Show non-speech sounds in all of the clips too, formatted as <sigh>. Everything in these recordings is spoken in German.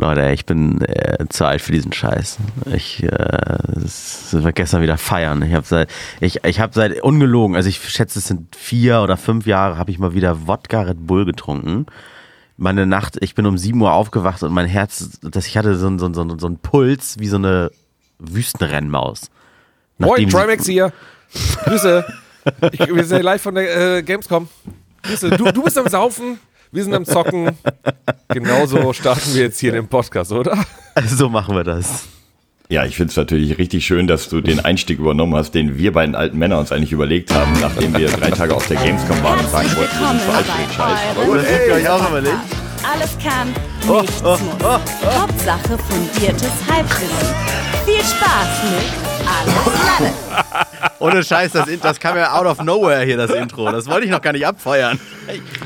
Leute, ich bin äh, zu alt für diesen Scheiß. Ich äh, war gestern wieder feiern. Ich habe seit ich, ich habe seit ungelogen, also ich schätze, es sind vier oder fünf Jahre, habe ich mal wieder Wodka Red Bull getrunken. Meine Nacht, ich bin um 7 Uhr aufgewacht und mein Herz, das ich hatte so, so, so, so einen Puls wie so eine Wüstenrennmaus. Moin, Trimax hier. Grüße. Ich, wir sind live von der äh, Gamescom. Grüße. Du, du bist am Saufen. Wir sind am Zocken. <laughs> Genauso starten wir jetzt hier den Podcast, oder? So machen wir das. Ja, ich finde es natürlich richtig schön, dass du den Einstieg übernommen hast, den wir beiden alten Männer uns eigentlich überlegt haben, nachdem wir drei Tage auf der Gamescom waren und sagen wollten, wir sind zu alt für den Scheiß. Aber gut, ihr euch auch überlegt? Alles kann, nichts muss. Hauptsache fundiertes Halbwissen. Viel Spaß mit Alles Lalle. <laughs> Ohne Scheiß, das, das kam ja out of nowhere hier, das Intro. Das wollte ich noch gar nicht abfeuern.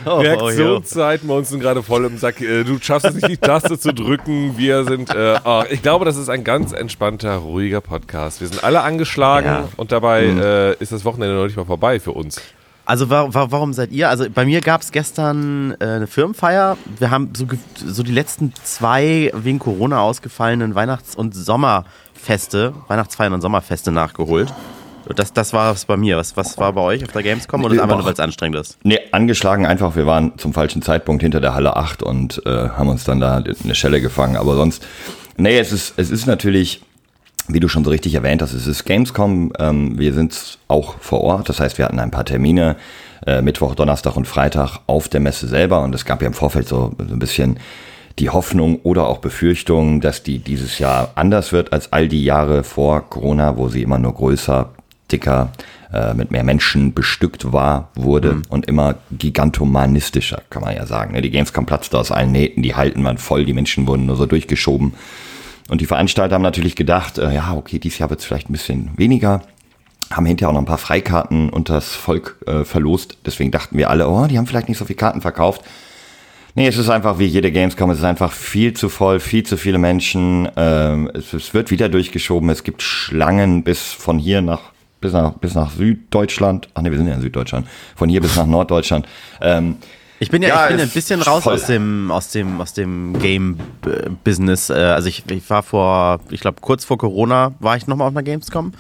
Oh, Reaktionszeiten bei uns sind gerade voll im Sack. Äh, Du schaffst es nicht, die Taste zu drücken. Wir sind, äh, oh, ich glaube, das ist ein ganz entspannter, ruhiger Podcast. Wir sind alle angeschlagen Ja. und dabei äh, ist das Wochenende noch nicht mal vorbei für uns. Also wa wa warum seid ihr? Also bei mir gab es gestern äh, eine Firmenfeier. Wir haben so, so die letzten zwei wegen Corona ausgefallenen Weihnachts- und Sommerfeste, Weihnachtsfeiern und Sommerfeste nachgeholt. Das, das war es bei mir. Was, was war bei euch auf der Gamescom oder ist einfach nur, weil es anstrengend ist? Nee, angeschlagen einfach, wir waren zum falschen Zeitpunkt hinter der Halle 8 und äh, haben uns dann da eine Schelle gefangen. Aber sonst, nee, es ist, es ist natürlich, wie du schon so richtig erwähnt hast, es ist Gamescom, ähm, wir sind auch vor Ort, das heißt, wir hatten ein paar Termine, äh, Mittwoch, Donnerstag und Freitag auf der Messe selber und es gab ja im Vorfeld so, so ein bisschen die Hoffnung oder auch Befürchtung, dass die dieses Jahr anders wird als all die Jahre vor Corona, wo sie immer nur größer, dicker, äh, mit mehr Menschen bestückt war, wurde und immer gigantomanistischer, kann man ja sagen. ne? Die Gamescom platzte aus allen Nähten, die halten man voll, die Menschen wurden nur so durchgeschoben. Und die Veranstalter haben natürlich gedacht, äh, ja, okay, dieses Jahr wird es vielleicht ein bisschen weniger. Haben hinterher auch noch ein paar Freikarten unter das Volk äh, verlost. Deswegen dachten wir alle, oh, die haben vielleicht nicht so viele Karten verkauft. Nee, es ist einfach wie jede Gamescom, es ist einfach viel zu voll, viel zu viele Menschen. Ähm, es, es wird wieder durchgeschoben, es gibt Schlangen bis von hier nach bis nach bis nach Süddeutschland. Ach nee, wir sind ja in Süddeutschland. Von hier bis nach Norddeutschland. Ähm, Ich bin ja, Ja, ich bin ein bisschen raus voll. aus dem, aus dem, aus dem Game-Business. Also ich, ich war vor, ich glaube kurz vor Corona war ich nochmal auf einer Gamescom.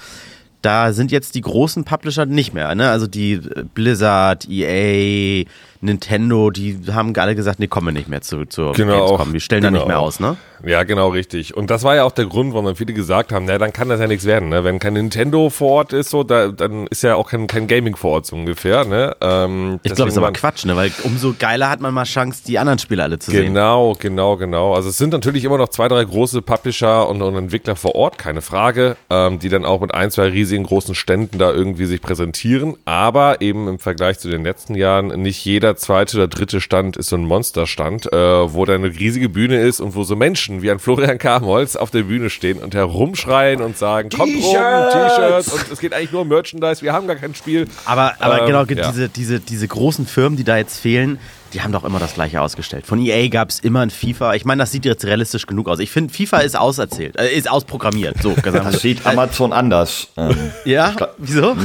Da sind jetzt die großen Publisher nicht mehr, ne? Also die äh, Blizzard, EA, Nintendo, die haben alle gesagt, nee, kommen wir nicht mehr zu, zur Genau. Gamescom. Die stellen da Genau. nicht mehr aus, ne? Ja, genau, richtig. Und das war ja auch der Grund, warum dann viele gesagt haben, na, dann kann das ja nichts werden. Ne? Wenn kein Nintendo vor Ort ist, so, da, dann ist ja auch kein, kein Gaming vor Ort so ungefähr. Ne? Ähm, Ich glaube, das ist aber Quatsch, ne? Weil umso geiler hat man mal Chance, die anderen Spiele alle zu sehen. Genau, genau, genau. Also es sind natürlich immer noch zwei, drei große Publisher und, und Entwickler vor Ort, keine Frage, ähm, die dann auch mit ein, zwei riesigen großen Ständen da irgendwie sich präsentieren. Aber eben im Vergleich zu den letzten Jahren, nicht jeder zweite oder dritte Stand ist so ein Monsterstand, äh, wo da eine riesige Bühne ist und wo so Menschen wie ein Florian Kamholz auf der Bühne stehen und herumschreien und sagen, kommt rum, T-Shirts und es geht eigentlich nur um Merchandise, wir haben gar kein Spiel. Aber, aber Ähm, genau, ja. diese, diese, diese großen Firmen, die da jetzt fehlen, die haben doch immer das gleiche ausgestellt. Von EA gab es immer ein FIFA. Ich meine, das sieht jetzt realistisch genug aus. Ich finde, FIFA ist auserzählt, äh, ist ausprogrammiert. So, <laughs> gesagt. das sieht Amazon anders. Ähm, ja? Wieso? Ja,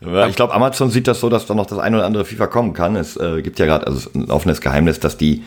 ich glaube, Amazon sieht das so, dass da noch das eine oder andere FIFA kommen kann. Es äh, gibt ja gerade, also ein offenes Geheimnis, dass die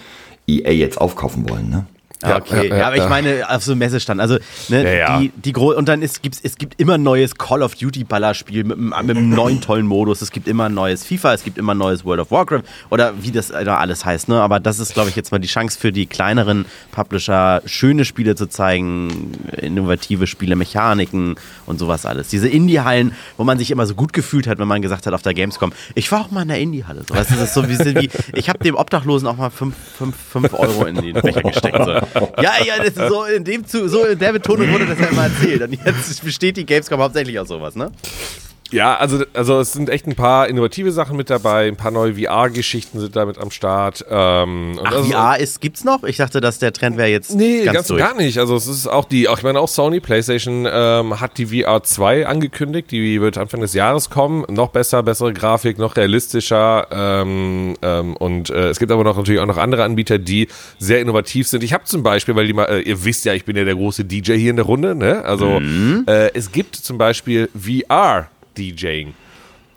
EA jetzt aufkaufen wollen, ne? Ja, okay. ja, Ja, aber ich meine, auf so einem Messestand. Also, ne. Die, die gro und dann ist, gibt's, es gibt immer ein neues Call of Duty Ballerspiel mit, einem- mit einem neuen tollen Modus. Es gibt immer ein neues FIFA, es gibt immer ein neues World of Warcraft oder wie das da alles heißt. Ne? Aber das ist, glaube ich, jetzt mal die Chance für die kleineren Publisher, schöne Spiele zu zeigen, innovative Spiele, Mechaniken und sowas alles. Diese Indie-Hallen, wo man sich immer so gut gefühlt hat, wenn man gesagt hat auf der Gamescom, ich war auch mal in der Indie-Halle. So, weißt du, das ist so wie, ich habe dem Obdachlosen auch mal 5 fünf, fünf Euro in den Becher gesteckt. So. <laughs> Ja, ja, das ist so in dem so in der Betonung wurde das ja immer erzählt. Und jetzt besteht die Gamescom hauptsächlich aus sowas, ne? Ja, also, also es sind echt ein paar innovative Sachen mit dabei, ein paar neue VR-Geschichten sind da mit am Start. Ähm, Ach, also- VR ist, gibt's noch? Ich dachte, dass der Trend wäre jetzt Nee, ganz, ganz, durch. gar nicht. Also es ist auch die, auch, ich meine auch Sony PlayStation ähm, hat die VR 2 angekündigt, die wird Anfang des Jahres kommen. Noch besser, bessere Grafik, noch realistischer. Ähm, ähm, und äh, es gibt aber noch natürlich auch noch andere Anbieter, die sehr innovativ sind. Ich habe zum Beispiel, weil die mal, äh, ihr wisst ja, ich bin ja der große DJ hier in der Runde, ne? Also Mhm. äh, es gibt zum Beispiel VR DJing.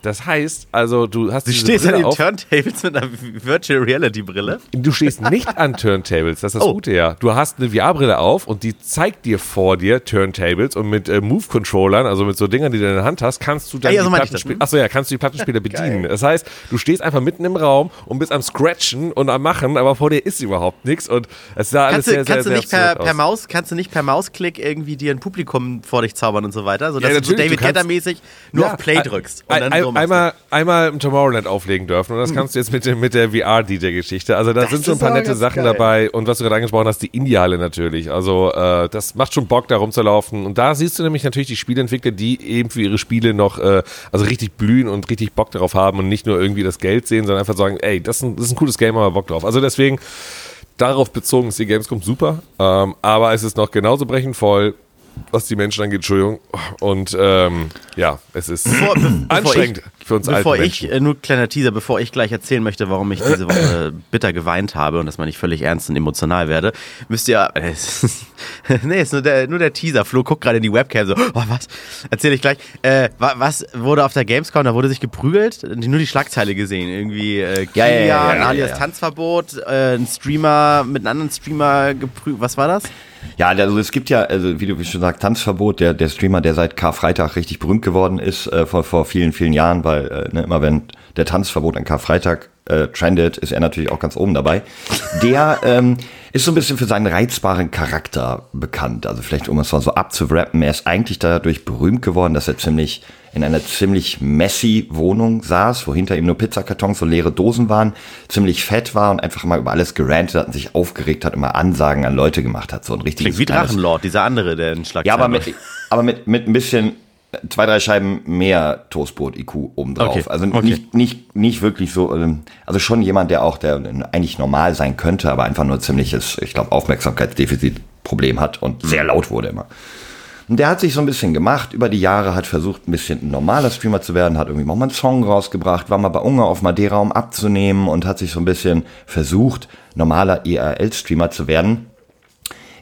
Das heißt, also du hast Du stehst an Brille den auf. Turntables mit einer Virtual Reality Brille. Du stehst nicht an Turntables, das ist das Oh. Gute ja. Du hast eine VR-Brille auf und die zeigt dir vor dir Turntables und mit äh, Move-Controllern, also mit so Dingern, die du in der Hand hast, kannst du dann Ah, ja, so die meinte ich das, Plattenspiele, hm? achso ja, kannst du die Plattenspieler <laughs> bedienen. Das heißt, du stehst einfach mitten im Raum und bist am Scratchen und am Machen, aber vor dir ist überhaupt nichts und es sah alles Kannst du, sehr, sehr, kannst du sehr nicht per, per aus. Maus, kannst du nicht per Mausklick irgendwie dir ein Publikum vor dich zaubern und so weiter, sodass Ja, du so David du kannst- Guetta-mäßig nur Ja, auf Play ein- drückst. Und Ein, dann ein, so du. Einmal, einmal im Tomorrowland auflegen dürfen und das kannst du jetzt mit, mit der VR-DJ-Geschichte. Also da Das sind so ein paar nette Sachen geil. dabei und was du gerade angesprochen hast, die Indie-Halle natürlich. Also äh, das macht schon Bock, da rumzulaufen und da siehst du nämlich natürlich die Spieleentwickler, die eben für ihre Spiele noch äh, also richtig blühen und richtig Bock darauf haben und nicht nur irgendwie das Geld sehen, sondern einfach sagen, ey, das ist ein, das ist ein cooles Game, aber Bock drauf. Also deswegen darauf bezogen ist die Gamescom super, ähm, aber es ist noch genauso brechend voll, was die Menschen angeht, Entschuldigung. Und ähm, ja, es ist Bevor- be- bevor anstrengend ich- für uns Bevor alten ich, äh, nur kleiner Teaser, bevor ich gleich erzählen möchte, warum ich diese Woche bitter geweint habe und dass man nicht völlig ernst und emotional werde, müsst ihr, äh, es ist- <laughs> nee, ist nur der, nur der Teaser. Flo guckt gerade in die Webcam so, oh, was? Erzähle ich gleich. Äh, wa- was wurde auf der Gamescom, da wurde sich geprügelt? Nur die Schlagzeile gesehen. Irgendwie äh, Ja, ja, ja, Kilian, ja, ja, alias ja. Tanzverbot, äh, ein Streamer mit einem anderen Streamer geprügelt. Was war das? Ja, also es gibt ja, also wie du schon sagst, Tanzverbot, der, der Streamer, der seit Karfreitag richtig berühmt geworden ist, äh, vor, vor vielen, vielen Jahren, weil äh, ne, immer wenn der Tanzverbot an Karfreitag äh, trendet, ist er natürlich auch ganz oben dabei. Der <laughs> ähm, ist so ein bisschen für seinen reizbaren Charakter bekannt. Also vielleicht, um es mal so abzuwrappen, er ist eigentlich dadurch berühmt geworden, dass er ziemlich in einer ziemlich messy Wohnung saß, wo hinter ihm nur Pizzakartons und leere Dosen waren, ziemlich fett war und einfach mal über alles gerantet hat und sich aufgeregt hat, immer Ansagen an Leute gemacht hat. So ein richtiges Klingt wie Drachenlord, dieser andere, der in Schlagzeilen ja, aber mit, aber mit, mit ein bisschen zwei, drei Scheiben mehr Toastbrot-IQ obendrauf. Okay, Also okay. nicht, nicht, nicht wirklich so, ähm, also schon jemand, der auch, der eigentlich normal sein könnte, aber einfach nur ziemliches, ich glaube, Aufmerksamkeitsdefizitproblem hat und sehr laut wurde immer. Und der hat sich so ein bisschen gemacht über die Jahre, hat versucht, ein bisschen ein normaler Streamer zu werden, hat irgendwie auch mal einen Song rausgebracht, war mal bei Unge auf Madeira, um abzunehmen und hat sich so ein bisschen versucht, normaler IRL-Streamer zu werden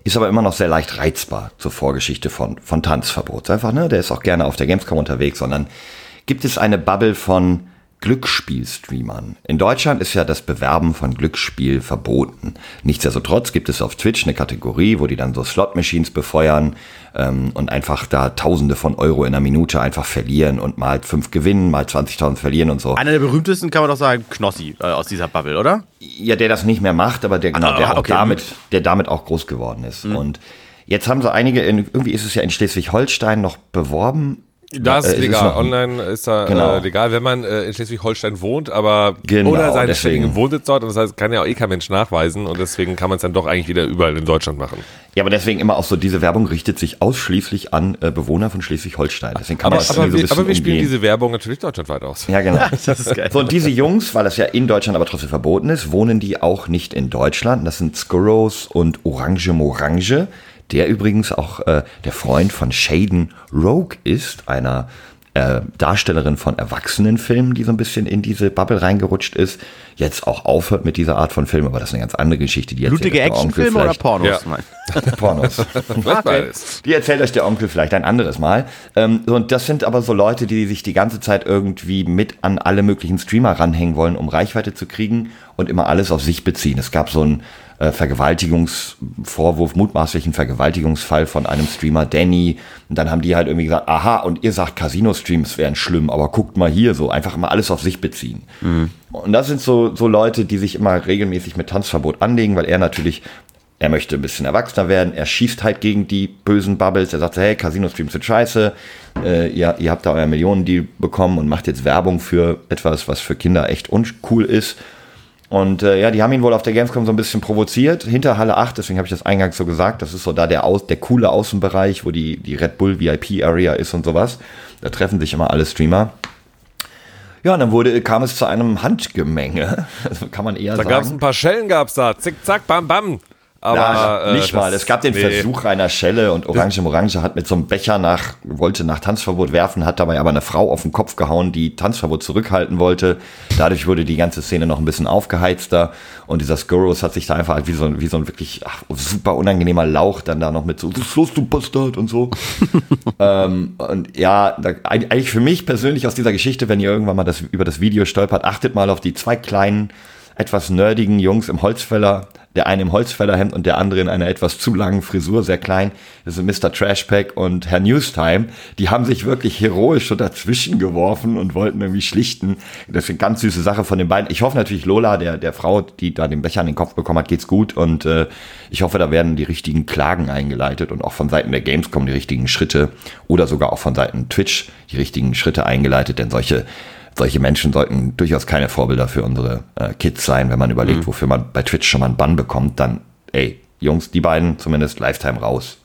ist aber immer noch sehr leicht reizbar zur Vorgeschichte von, von Tanzverbot. Einfach, ne, der ist auch gerne auf der Gamescom unterwegs, sondern gibt es eine Bubble von Glücksspielstreamern. In Deutschland ist ja das Bewerben von Glücksspiel verboten. Nichtsdestotrotz gibt es auf Twitch eine Kategorie, wo die dann so Slot-Machines befeuern ähm, und einfach da Tausende von Euro in einer Minute einfach verlieren und mal fünf gewinnen, mal 20.000 verlieren und so. Einer der berühmtesten kann man doch sagen, Knossi äh, aus dieser Bubble, oder? Ja, der das nicht mehr macht, aber der, genau, Ah, der, auch okay. damit, der damit auch groß geworden ist. Und jetzt haben so einige, in, irgendwie ist es ja in Schleswig-Holstein noch beworben. Das Äh, ist es ist legal. noch- Online ist da Genau. äh, legal, wenn man äh, in Schleswig-Holstein wohnt, aber Genau, oder seinen deswegen. ständigen Wohnsitz dort. Und das heißt, kann ja auch eh kein Mensch nachweisen und deswegen kann man es dann doch eigentlich wieder überall in Deutschland machen. Ja, aber deswegen immer auch so, diese Werbung richtet sich ausschließlich an äh, Bewohner von Schleswig-Holstein. Deswegen kann Aber, man das aber, wir, so ein aber wir spielen umgehen. diese Werbung natürlich deutschlandweit aus. Ja, genau. <laughs> Das ist geil. So, und diese Jungs, weil das ja in Deutschland aber trotzdem verboten ist, wohnen die auch nicht in Deutschland. Das sind Skurros und Orange Morange, der übrigens auch äh, der Freund von Shaden Rogue ist, einer äh, Darstellerin von Erwachsenenfilmen, die so ein bisschen in diese Bubble reingerutscht ist, jetzt auch aufhört mit dieser Art von Film, aber das ist eine ganz andere Geschichte. Die erzählt Blutige euch der Onkel Actionfilme oder vielleicht. Pornos? Ja. Nein. <laughs> Pornos. <laughs> Beides. Die erzählt euch der Onkel vielleicht ein anderes Mal. Ähm, so, und das sind aber so Leute, die sich die ganze Zeit irgendwie mit an alle möglichen Streamer ranhängen wollen, um Reichweite zu kriegen und immer alles auf sich beziehen. Es gab so einen äh, Vergewaltigungsvorwurf, mutmaßlichen Vergewaltigungsfall von einem Streamer, Danny. Und dann haben die halt irgendwie gesagt, aha, und ihr sagt, Casino-Streams wären schlimm, aber guckt mal hier so, einfach immer alles auf sich beziehen. Und das sind so, so Leute, die sich immer regelmäßig mit Tanzverbot anlegen, weil er natürlich er möchte ein bisschen erwachsener werden, er schießt halt gegen die bösen Bubbles, er sagt, hey, Casino-Streams sind scheiße, äh, ihr, ihr habt da euer Millionendeal bekommen und macht jetzt Werbung für etwas, was für Kinder echt uncool ist. Und äh, ja, die haben ihn wohl auf der Gamescom so ein bisschen provoziert, hinter Halle 8, deswegen habe ich das eingangs so gesagt, das ist so da der, Aus, der coole Außenbereich, wo die, die Red Bull VIP-Area ist und sowas. Da treffen sich immer alle Streamer. Ja, und dann wurde, kam es zu einem Handgemenge, <laughs> also kann man eher Da gab es sagen. ein paar Schellen, gab's da. Zick, zack, bam, bam. Aber Na, äh, nicht mal. Es gab den nee. Versuch einer Schelle und Orange Orange hat mit so einem Becher nach, wollte nach Tanzverbot werfen, hat dabei aber eine Frau auf den Kopf gehauen, die Tanzverbot zurückhalten wollte. Dadurch wurde die ganze Szene noch ein bisschen aufgeheizter und dieser Skurrus hat sich da einfach wie so, ein- wie so ein wirklich ach, super unangenehmer Lauch dann da noch mit so, was ist los, du Bastard und so. <laughs> ähm, und ja, da, eigentlich für mich persönlich aus dieser Geschichte, wenn ihr irgendwann mal das, über das Video stolpert, achtet mal auf die zwei kleinen, etwas nerdigen Jungs im Holzfäller, der eine im Holzfällerhemd und der andere in einer etwas zu langen Frisur, sehr klein. Das sind Mr. Trashpack und Herr Newstime. Die haben sich wirklich heroisch so dazwischen geworfen und wollten irgendwie schlichten. Das ist eine ganz süße Sache von den beiden. Ich hoffe natürlich Lola, der, der Frau, die da den Becher an den Kopf bekommen hat, geht's gut und äh, ich hoffe, da werden die richtigen Klagen eingeleitet und auch von Seiten der Gamescom die richtigen Schritte oder sogar auch von Seiten Twitch die richtigen Schritte eingeleitet, denn solche solche Menschen sollten durchaus keine Vorbilder für unsere äh, Kids sein. Wenn man überlegt, wofür man bei Twitch schon mal einen Bann bekommt, dann, ey, Jungs, die beiden zumindest Lifetime raus.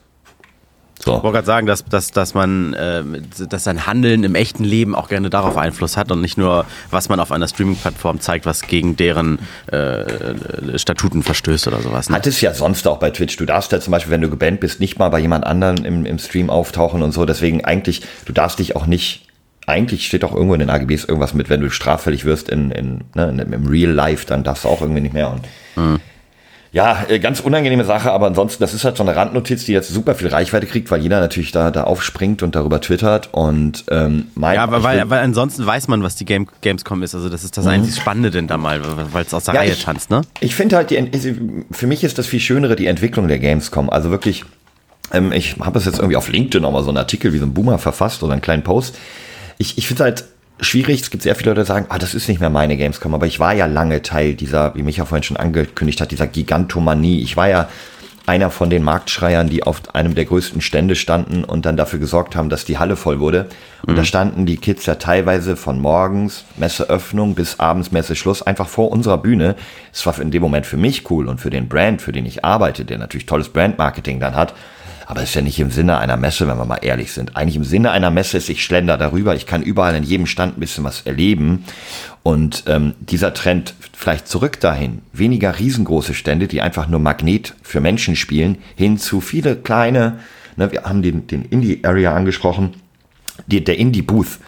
Ich So. wollte gerade sagen, dass, dass, dass man, äh, dass sein Handeln im echten Leben auch gerne darauf Einfluss hat und nicht nur, was man auf einer Streaming-Plattform zeigt, was gegen deren äh, Statuten verstößt oder sowas. Ne? Hat es ja sonst auch bei Twitch. Du darfst ja zum Beispiel, wenn du gebannt bist, nicht mal bei jemand anderen im, im Stream auftauchen und so. Deswegen eigentlich, du darfst dich auch nicht, eigentlich steht auch irgendwo in den AGBs irgendwas mit, wenn du straffällig wirst in, in, ne, in, im Real Life, dann darfst du auch irgendwie nicht mehr. Und Ja, äh, ganz unangenehme Sache, aber ansonsten, das ist halt so eine Randnotiz, die jetzt super viel Reichweite kriegt, weil jeder natürlich da, da aufspringt und darüber twittert und ähm, mein, Ja, aber weil, weil ansonsten weiß man, was die Game, Gamescom ist. Also das ist das einzig Spannende denn da mal, weil es aus der Ja, Reihe ich- tanzt, ne? Ich finde halt, die, für mich ist das viel Schönere, die Entwicklung der Gamescom. Also wirklich, ähm, ich habe das jetzt irgendwie auf LinkedIn nochmal so einen Artikel wie so ein Boomer verfasst oder einen kleinen Post. Ich, ich finde halt schwierig, es gibt sehr viele Leute, die sagen, ah, das ist nicht mehr meine Gamescom, aber ich war ja lange Teil dieser, wie Micha vorhin schon angekündigt hat, dieser Gigantomanie. Ich war ja einer von den Marktschreiern, die auf einem der größten Stände standen und dann dafür gesorgt haben, dass die Halle voll wurde. Und da standen die Kids ja teilweise von morgens Messeöffnung bis abends Messeschluss einfach vor unserer Bühne. Es war in dem Moment für mich cool und für den Brand, für den ich arbeite, der natürlich tolles Brandmarketing dann hat. Aber es ist ja nicht im Sinne einer Messe, wenn wir mal ehrlich sind. Eigentlich im Sinne einer Messe ist, ich schlender darüber, ich kann überall in jedem Stand ein bisschen was erleben. Und ähm, dieser Trend vielleicht zurück dahin, weniger riesengroße Stände, die einfach nur Magnet für Menschen spielen, hin zu viele kleine, ne, wir haben den, den Indie-Area angesprochen, die, der Indie-Booth,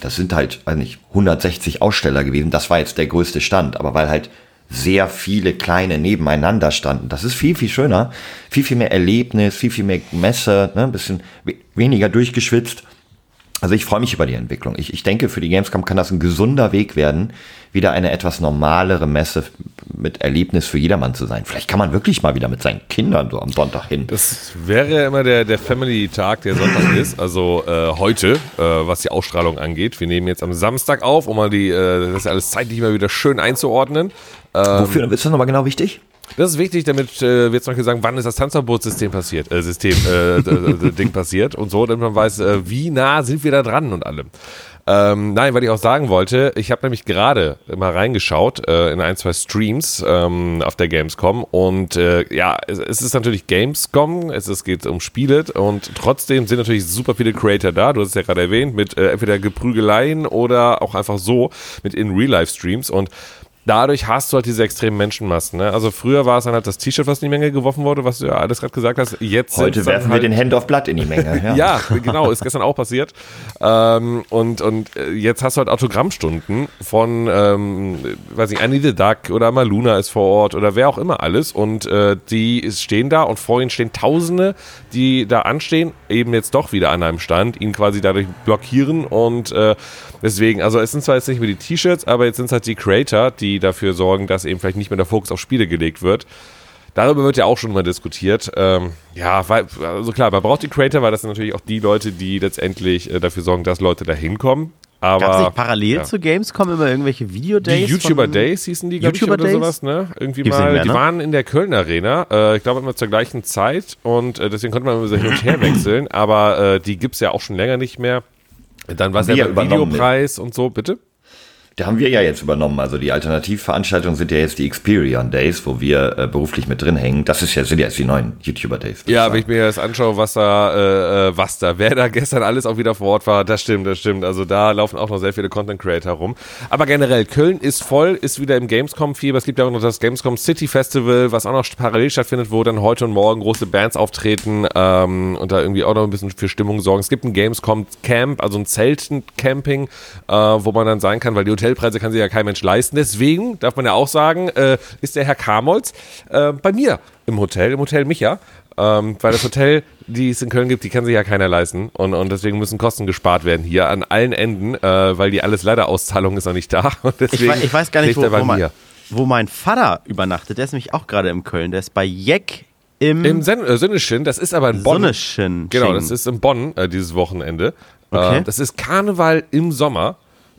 das sind halt, nicht, 160 Aussteller gewesen, das war jetzt der größte Stand, aber weil halt sehr viele kleine nebeneinander standen. Das ist viel, viel schöner, viel, viel mehr Erlebnis, viel, viel mehr Messe, ne, ein bisschen we weniger durchgeschwitzt. Also ich freue mich über die Entwicklung. Ich, ich denke, für die Gamescom kann das ein gesunder Weg werden, wieder eine etwas normalere Messe mit Erlebnis für jedermann zu sein. Vielleicht kann man wirklich mal wieder mit seinen Kindern so am Sonntag hin. Das wäre ja immer der, der Family-Tag, der Sonntag <clears throat> ist, also äh, heute, äh, was die Ausstrahlung angeht. Wir nehmen jetzt am Samstag auf, um mal die, äh, das alles zeitlich mal wieder schön einzuordnen. Wofür ist das nochmal genau wichtig? Das ist wichtig, damit äh, wir zum Beispiel sagen, wann ist das Tanzverbotssystem passiert, äh, System, äh, Ding passiert und so, damit man weiß, äh, wie nah sind wir da dran und allem. Ähm, nein, weil ich auch sagen wollte, ich habe nämlich gerade mal reingeschaut äh, in ein, zwei Streams ähm, auf der Gamescom und äh, ja, es, es ist natürlich Gamescom, es ist, geht um Spiele und trotzdem sind natürlich super viele Creator da, du hast es ja gerade erwähnt, mit äh, entweder Geprügeleien oder auch einfach so mit in Real-Life-Streams und dadurch hast du halt diese extremen Menschenmassen. Ne? Also früher war es dann halt das T-Shirt, was in die Menge geworfen wurde, was du ja alles gerade gesagt hast. Jetzt Heute werfen wir halt den Hand of Blood in die Menge. Ja. <laughs> ja, genau, ist gestern auch passiert. Ähm, und, und äh, jetzt hast du halt Autogrammstunden von, ähm, weiß nicht, Annie the Duck oder Maluna ist vor Ort oder wer auch immer alles. Und äh, die stehen da und vor ihnen stehen Tausende, die da anstehen, eben jetzt doch wieder an einem Stand, ihn quasi dadurch blockieren. Und äh, deswegen, also es sind zwar jetzt nicht mehr die T-Shirts, aber jetzt sind es halt die Creator, die dafür sorgen, dass eben vielleicht nicht mehr der Fokus auf Spiele gelegt wird. Darüber wird ja auch schon mal diskutiert. Ähm, ja, weil, also klar, man braucht die Creator, weil das sind natürlich auch die Leute, die letztendlich äh, dafür sorgen, dass Leute da hinkommen. Aber Gab es nicht parallel ja. zu Gamescom immer irgendwelche Videodays? die YouTuber Days hießen die, glaube ich, oder Days? sowas, ne? Irgendwie Gibt's mal, mehr, die ne? waren in der Köln Arena, äh, ich glaube immer zur gleichen Zeit und äh, deswegen konnte man immer so hin und her wechseln, aber äh, die gibt's ja auch schon länger nicht mehr. Dann war es ja der Videopreis und so, bitte? Da haben wir ja jetzt übernommen. Also die Alternativveranstaltungen sind ja jetzt die Experion Days, wo wir äh, beruflich mit drin hängen. Das ist ja, sind ja jetzt die neuen YouTuber Days. Ja, wenn ich mir das anschaue, was da, äh, äh, was da, wer da gestern alles auch wieder vor Ort war, das stimmt, das stimmt. Also da laufen auch noch sehr viele Content Creator rum. Aber generell, Köln ist voll, ist wieder im Gamescom-Fieber. Es gibt ja auch noch das Gamescom City Festival, was auch noch parallel stattfindet, wo dann heute und morgen große Bands auftreten ähm, und da irgendwie auch noch ein bisschen für Stimmung sorgen. Es gibt ein Gamescom Camp, also ein Zeltencamping, äh, wo man dann sein kann, weil die Hotelpreise kann sich ja kein Mensch leisten. Deswegen darf man ja auch sagen, äh, ist der Herr Kamolz äh, bei mir im Hotel, im Hotel Micha. Ähm, weil das Hotel, die es in Köln gibt, die kann sich ja keiner leisten. Und, und deswegen müssen Kosten gespart werden hier an allen Enden, äh, weil die alles leider Auszahlung ist noch nicht da. <laughs> Und Ich, deswegen wei- ich weiß gar nicht, wo, wo, mein, wo mein Vater übernachtet. Der ist nämlich auch gerade in Köln. Der ist bei Jeck im, Im Sen äh, Sönneschen, das ist aber in Bonn. Genau, das ist in Bonn äh, dieses Wochenende. Okay. Äh, das ist Karneval im Sommer.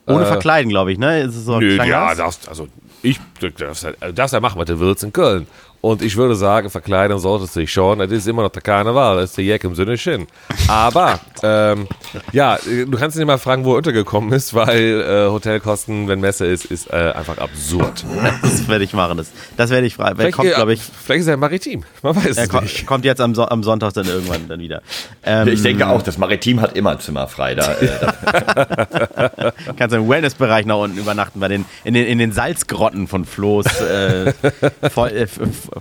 Ohne äh, Verkleiden, glaube ich, ne? Ist so Nö, ja, das? darfst, also ich du darfst, ja- du darfst ja machen, was du willst in Köln. Und ich würde sagen, verkleiden solltest du dich schon. Das ist immer noch der Karneval, das ist der Jack im Sinne Schinn. Aber, <laughs> ähm, ja, äh, du kannst ihn mal fragen, wo er untergekommen ist, weil äh, Hotelkosten, wenn Messe ist, ist äh, einfach absurd. <laughs> Das werde ich machen. Das, das werde ich fragen. Vielleicht, kommt, äh, glaube ich, vielleicht ist er maritim, man weiß er es nicht. kommt jetzt am, so am Sonntag dann irgendwann dann wieder. Ähm, Ich denke auch, das Maritim hat immer Zimmer frei. Da, äh, da, <laughs> kannst du im Wellnessbereich nach unten übernachten, bei den, in, den, in den Salzgrotten von Floß. Äh,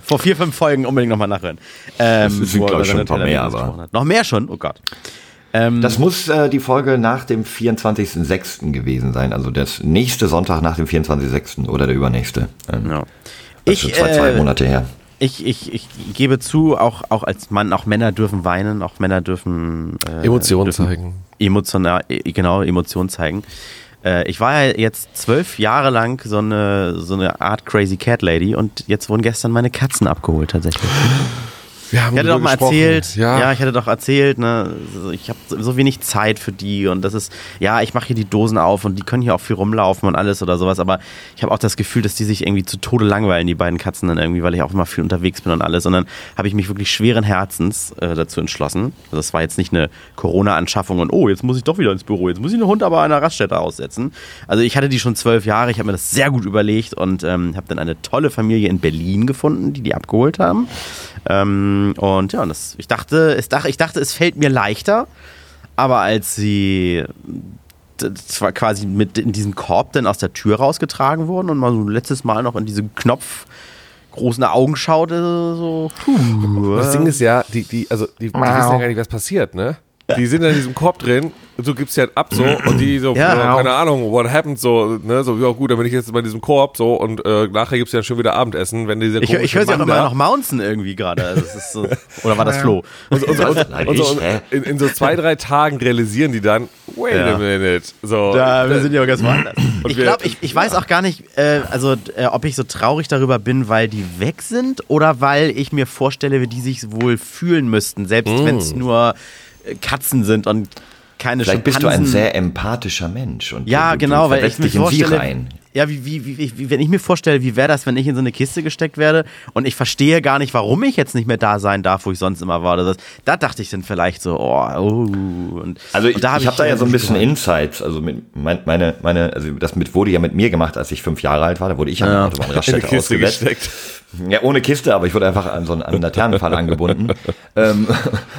vor, vier, fünf Folgen unbedingt nochmal nachhören. Ähm, Das sind, wo er glaub ich, schon ein paar mehr, aber-. Noch mehr schon? Oh Gott. Ähm, das muss äh, die Folge nach dem 24.06. gewesen sein. Also das nächste Sonntag nach dem 24.06. oder der übernächste. Ähm, ja. Das ist Ich, schon zwei, zwei äh, Monate her. Ich, ich, ich gebe zu, auch, auch als Mann, auch Männer dürfen weinen, auch Männer dürfen äh, Emotionen dürfen zeigen. Emotional, äh, genau, Emotionen zeigen. Äh, ich war ja jetzt zwölf Jahre lang so eine, so eine Art Crazy Cat Lady und jetzt wurden gestern meine Katzen abgeholt tatsächlich. Wir haben Ich hatte doch mal gesprochen. erzählt, ja. Ja, ich hatte doch erzählt, ne, ich habe so wenig Zeit für die und das ist, ja, ich mache hier die Dosen auf und die können hier auch viel rumlaufen und alles oder sowas, aber ich habe auch das Gefühl, dass die sich irgendwie zu Tode langweilen, die beiden Katzen dann irgendwie, weil ich auch immer viel unterwegs bin und alles und dann habe ich mich wirklich schweren Herzens äh, dazu entschlossen. Also das war jetzt nicht eine Corona-Anschaffung und oh, jetzt muss ich doch wieder ins Büro, jetzt muss ich den Hund aber an der Raststätte aussetzen. Also ich hatte die schon zwölf Jahre, ich habe mir das sehr gut überlegt und ähm, habe dann eine tolle Familie in Berlin gefunden, die die abgeholt haben. Ähm, und ja, und das, ich, dachte, es, ich dachte, es fällt mir leichter, aber als sie zwar quasi mit in diesem Korb dann aus der Tür rausgetragen wurden und mal so ein letztes Mal noch in diesen Knopf großen Augen schaute, so, puh, Das Ding ist ja, die, die, also die, die wissen ja gar nicht, was passiert, ne? Die sind in diesem Korb drin, und du gibst ja ab so <clears throat> und die so, Ja. ja, keine Ahnung, what happened so, ne? So, ja gut, dann bin ich jetzt bei diesem Korb so und äh, nachher gibt's ja schon wieder Abendessen, wenn dieser ich, ich höre sie auch immer noch mounzen irgendwie gerade. Also so, oder war das Flo? Und, so- und, so- und, so- und in, in so zwei, drei Tagen realisieren die dann, wait Ja. a minute. So, Da, wir sind ja ganz woanders. <clears throat> Ich glaube, ich, ich weiß auch gar nicht, äh, also äh, ob ich so traurig darüber bin, weil die weg sind oder weil ich mir vorstelle, wie die sich wohl fühlen müssten, selbst Mm. wenn es nur Katzen sind und keine Vielleicht bist du ein Schimpansen. sehr empathischer Mensch. Und Ja, du, genau, du weil ich mir dich in sie vorstelle, rein. Ja, wie, wie, wie, wie, wenn ich mir vorstelle, wie wäre das, wenn ich in so eine Kiste gesteckt werde und ich verstehe gar nicht, warum ich jetzt nicht mehr da sein darf, wo ich sonst immer war. Das, da dachte ich dann vielleicht so, oh, oh. Und, Also ich, und da ich habe da ja so ein bisschen in Insights. Also mit, mein, meine, meine, also das mit wurde ja mit mir gemacht, als ich fünf Jahre alt war. Da wurde ich an Autobahnraststätte die Kiste ausgesetzt. gesteckt. Ja, ohne Kiste, aber ich wurde einfach an so einen, an einen Laternenpfahl <laughs> angebunden. ähm,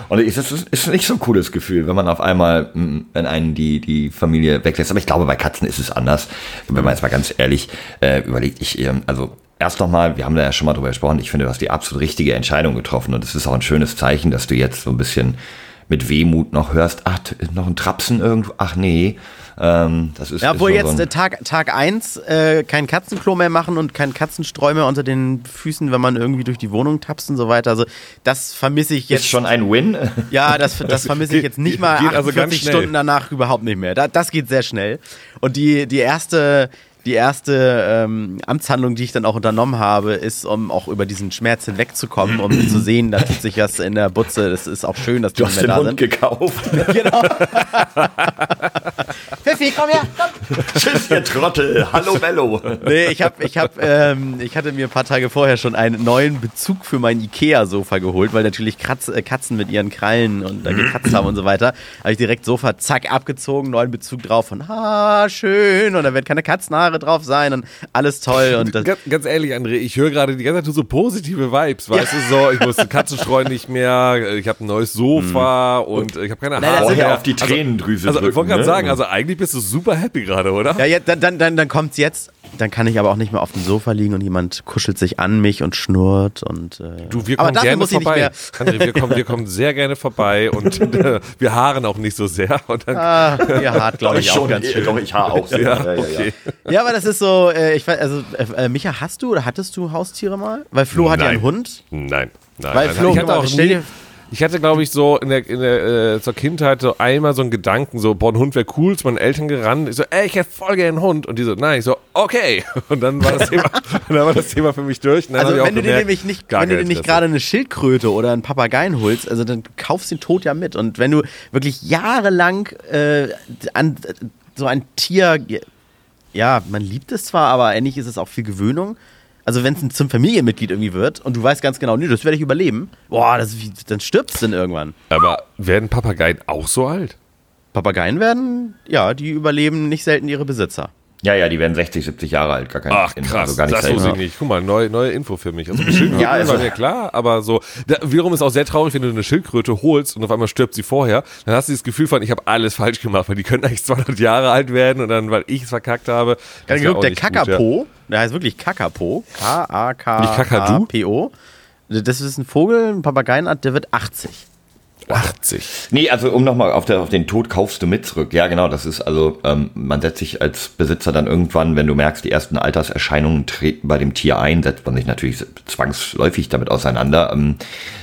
und es ist, ist nicht so ein cooles Gefühl, wenn man auf einmal, mm, wenn einen die, die Familie weglässt. Aber ich glaube, bei Katzen ist es anders. Wenn man jetzt mal ganz ehrlich äh, überlegt, ich, ähm, also erst nochmal, wir haben da ja schon mal drüber gesprochen, ich finde, du hast die absolut richtige Entscheidung getroffen und es ist auch ein schönes Zeichen, dass du jetzt so ein bisschen mit Wehmut noch hörst, ach, noch ein Trapsen irgendwo, ach nee, ähm, das ist Ja, obwohl ist jetzt so äh, Tag, Tag 1 äh, kein Katzenklo mehr machen und kein Katzenstreu mehr unter den Füßen, wenn man irgendwie durch die Wohnung tapst und so weiter. Also das vermisse ich ist jetzt. schon ein Win. <laughs> ja, das, das vermisse ich jetzt nicht mal geht also 48 ganz schnell. Stunden danach überhaupt nicht mehr. Da, das geht sehr schnell. Und die, die erste, die erste ähm, Amtshandlung, die ich dann auch unternommen habe, ist, um auch über diesen Schmerz hinwegzukommen, um zu sehen, da tut sich was in der Butze. Das ist auch schön, dass Du nicht hast den da Hund sind. gekauft. <laughs> <laughs> Genau. Pfeffi, Steffi, komm her. Komm. <laughs> Tschüss, ihr Trottel. Hallo, Bello. Nee, ich hab, ich hab, ähm, ich hatte mir ein paar Tage vorher schon einen neuen Bezug für mein Ikea-Sofa geholt, weil natürlich Kratz, äh, Katzen mit ihren Krallen und da gekratzt haben und so weiter. Habe ich direkt Sofa, zack, abgezogen, neuen Bezug drauf und ah, schön und da wird keine Katzenhaare drauf sein und alles toll und das, Ganz, ganz ehrlich, André, ich höre gerade die ganze Zeit so positive Vibes, weißt du, so, ich muss Katzen streuen nicht mehr, ich habe ein neues Sofa und ich habe keine Haare. Vorher auf die Tränendrüse Also, ich wollte drücken, gerade ne? sagen, also eigentlich bist du super happy gerade, oder? Ja, ja dann, dann, dann, dann kommt's jetzt. Dann kann ich aber auch nicht mehr auf dem Sofa liegen und jemand kuschelt sich an mich und schnurrt und. Äh, Du, wir kommen gerne ich vorbei. André, wir kommen, wir kommen sehr gerne vorbei und <laughs> äh, wir haaren auch nicht so sehr. Und dann, Ah, ihr hart, glaube ich, auch ganz schön. Doch, ich haar auch. <laughs> sehr. ja, okay. Ja, aber das ist so, äh, ich weiß, also, äh, Micha, hast du oder hattest du Haustiere mal? Weil Flo hat ja einen. Hund. Nein, nein. Weil. Flo, ich mal, auch nie, ich hatte, glaube ich, so in der, in der äh, zur Kindheit so einmal so einen Gedanken, so, boah, ein Hund wäre cool, zu meinen Eltern gerannt. Ich so, ey, ich hätte voll gerne einen Hund. Und die so, nein, ich so, okay. <laughs> Und dann war das Thema, <laughs> dann war das Thema für mich durch. Also wenn auch du dir gemerkt, nämlich nicht, wenn du dir nicht gerade eine Schildkröte oder einen Papageien holst, also dann kaufst du den Tod ja mit. Und wenn du wirklich jahrelang äh, an so ein Tier, ja, man liebt es zwar, aber eigentlich ist es auch viel Gewöhnung. Also wenn es ein- zum Familienmitglied irgendwie wird und du weißt ganz genau, nee, das werde ich überleben, boah, das, dann stirbst du dann irgendwann. Aber werden Papageien auch so alt? Papageien werden, ja, die überleben nicht selten ihre Besitzer. Ja, ja, die werden 60, 70 Jahre alt. Gar kein Ach also krass, gar nicht das wusste ich nicht. Guck mal, neue, neue Info für mich. Also Schildkröten Ja, also- war mir klar, aber so, da, wiederum ist auch sehr traurig, wenn du eine Schildkröte holst und auf einmal stirbt sie vorher, dann hast du das Gefühl von, ich habe alles falsch gemacht, weil die können eigentlich 200 Jahre alt werden und dann, weil ich es verkackt habe. Ganz ja auch der gut, Kakapo, der heißt wirklich Kakapo? K-A-K-A-P-O. Das ist ein Vogel, ein Papageienart, der wird 80. Ja. 80. Nee, also um nochmal auf, der- auf den Tod kaufst du mit zurück. Ja, genau, das ist also, ähm, man setzt sich als Besitzer dann irgendwann, wenn du merkst, die ersten Alterserscheinungen treten bei dem Tier ein, setzt man sich natürlich zwangsläufig damit auseinander. Ähm,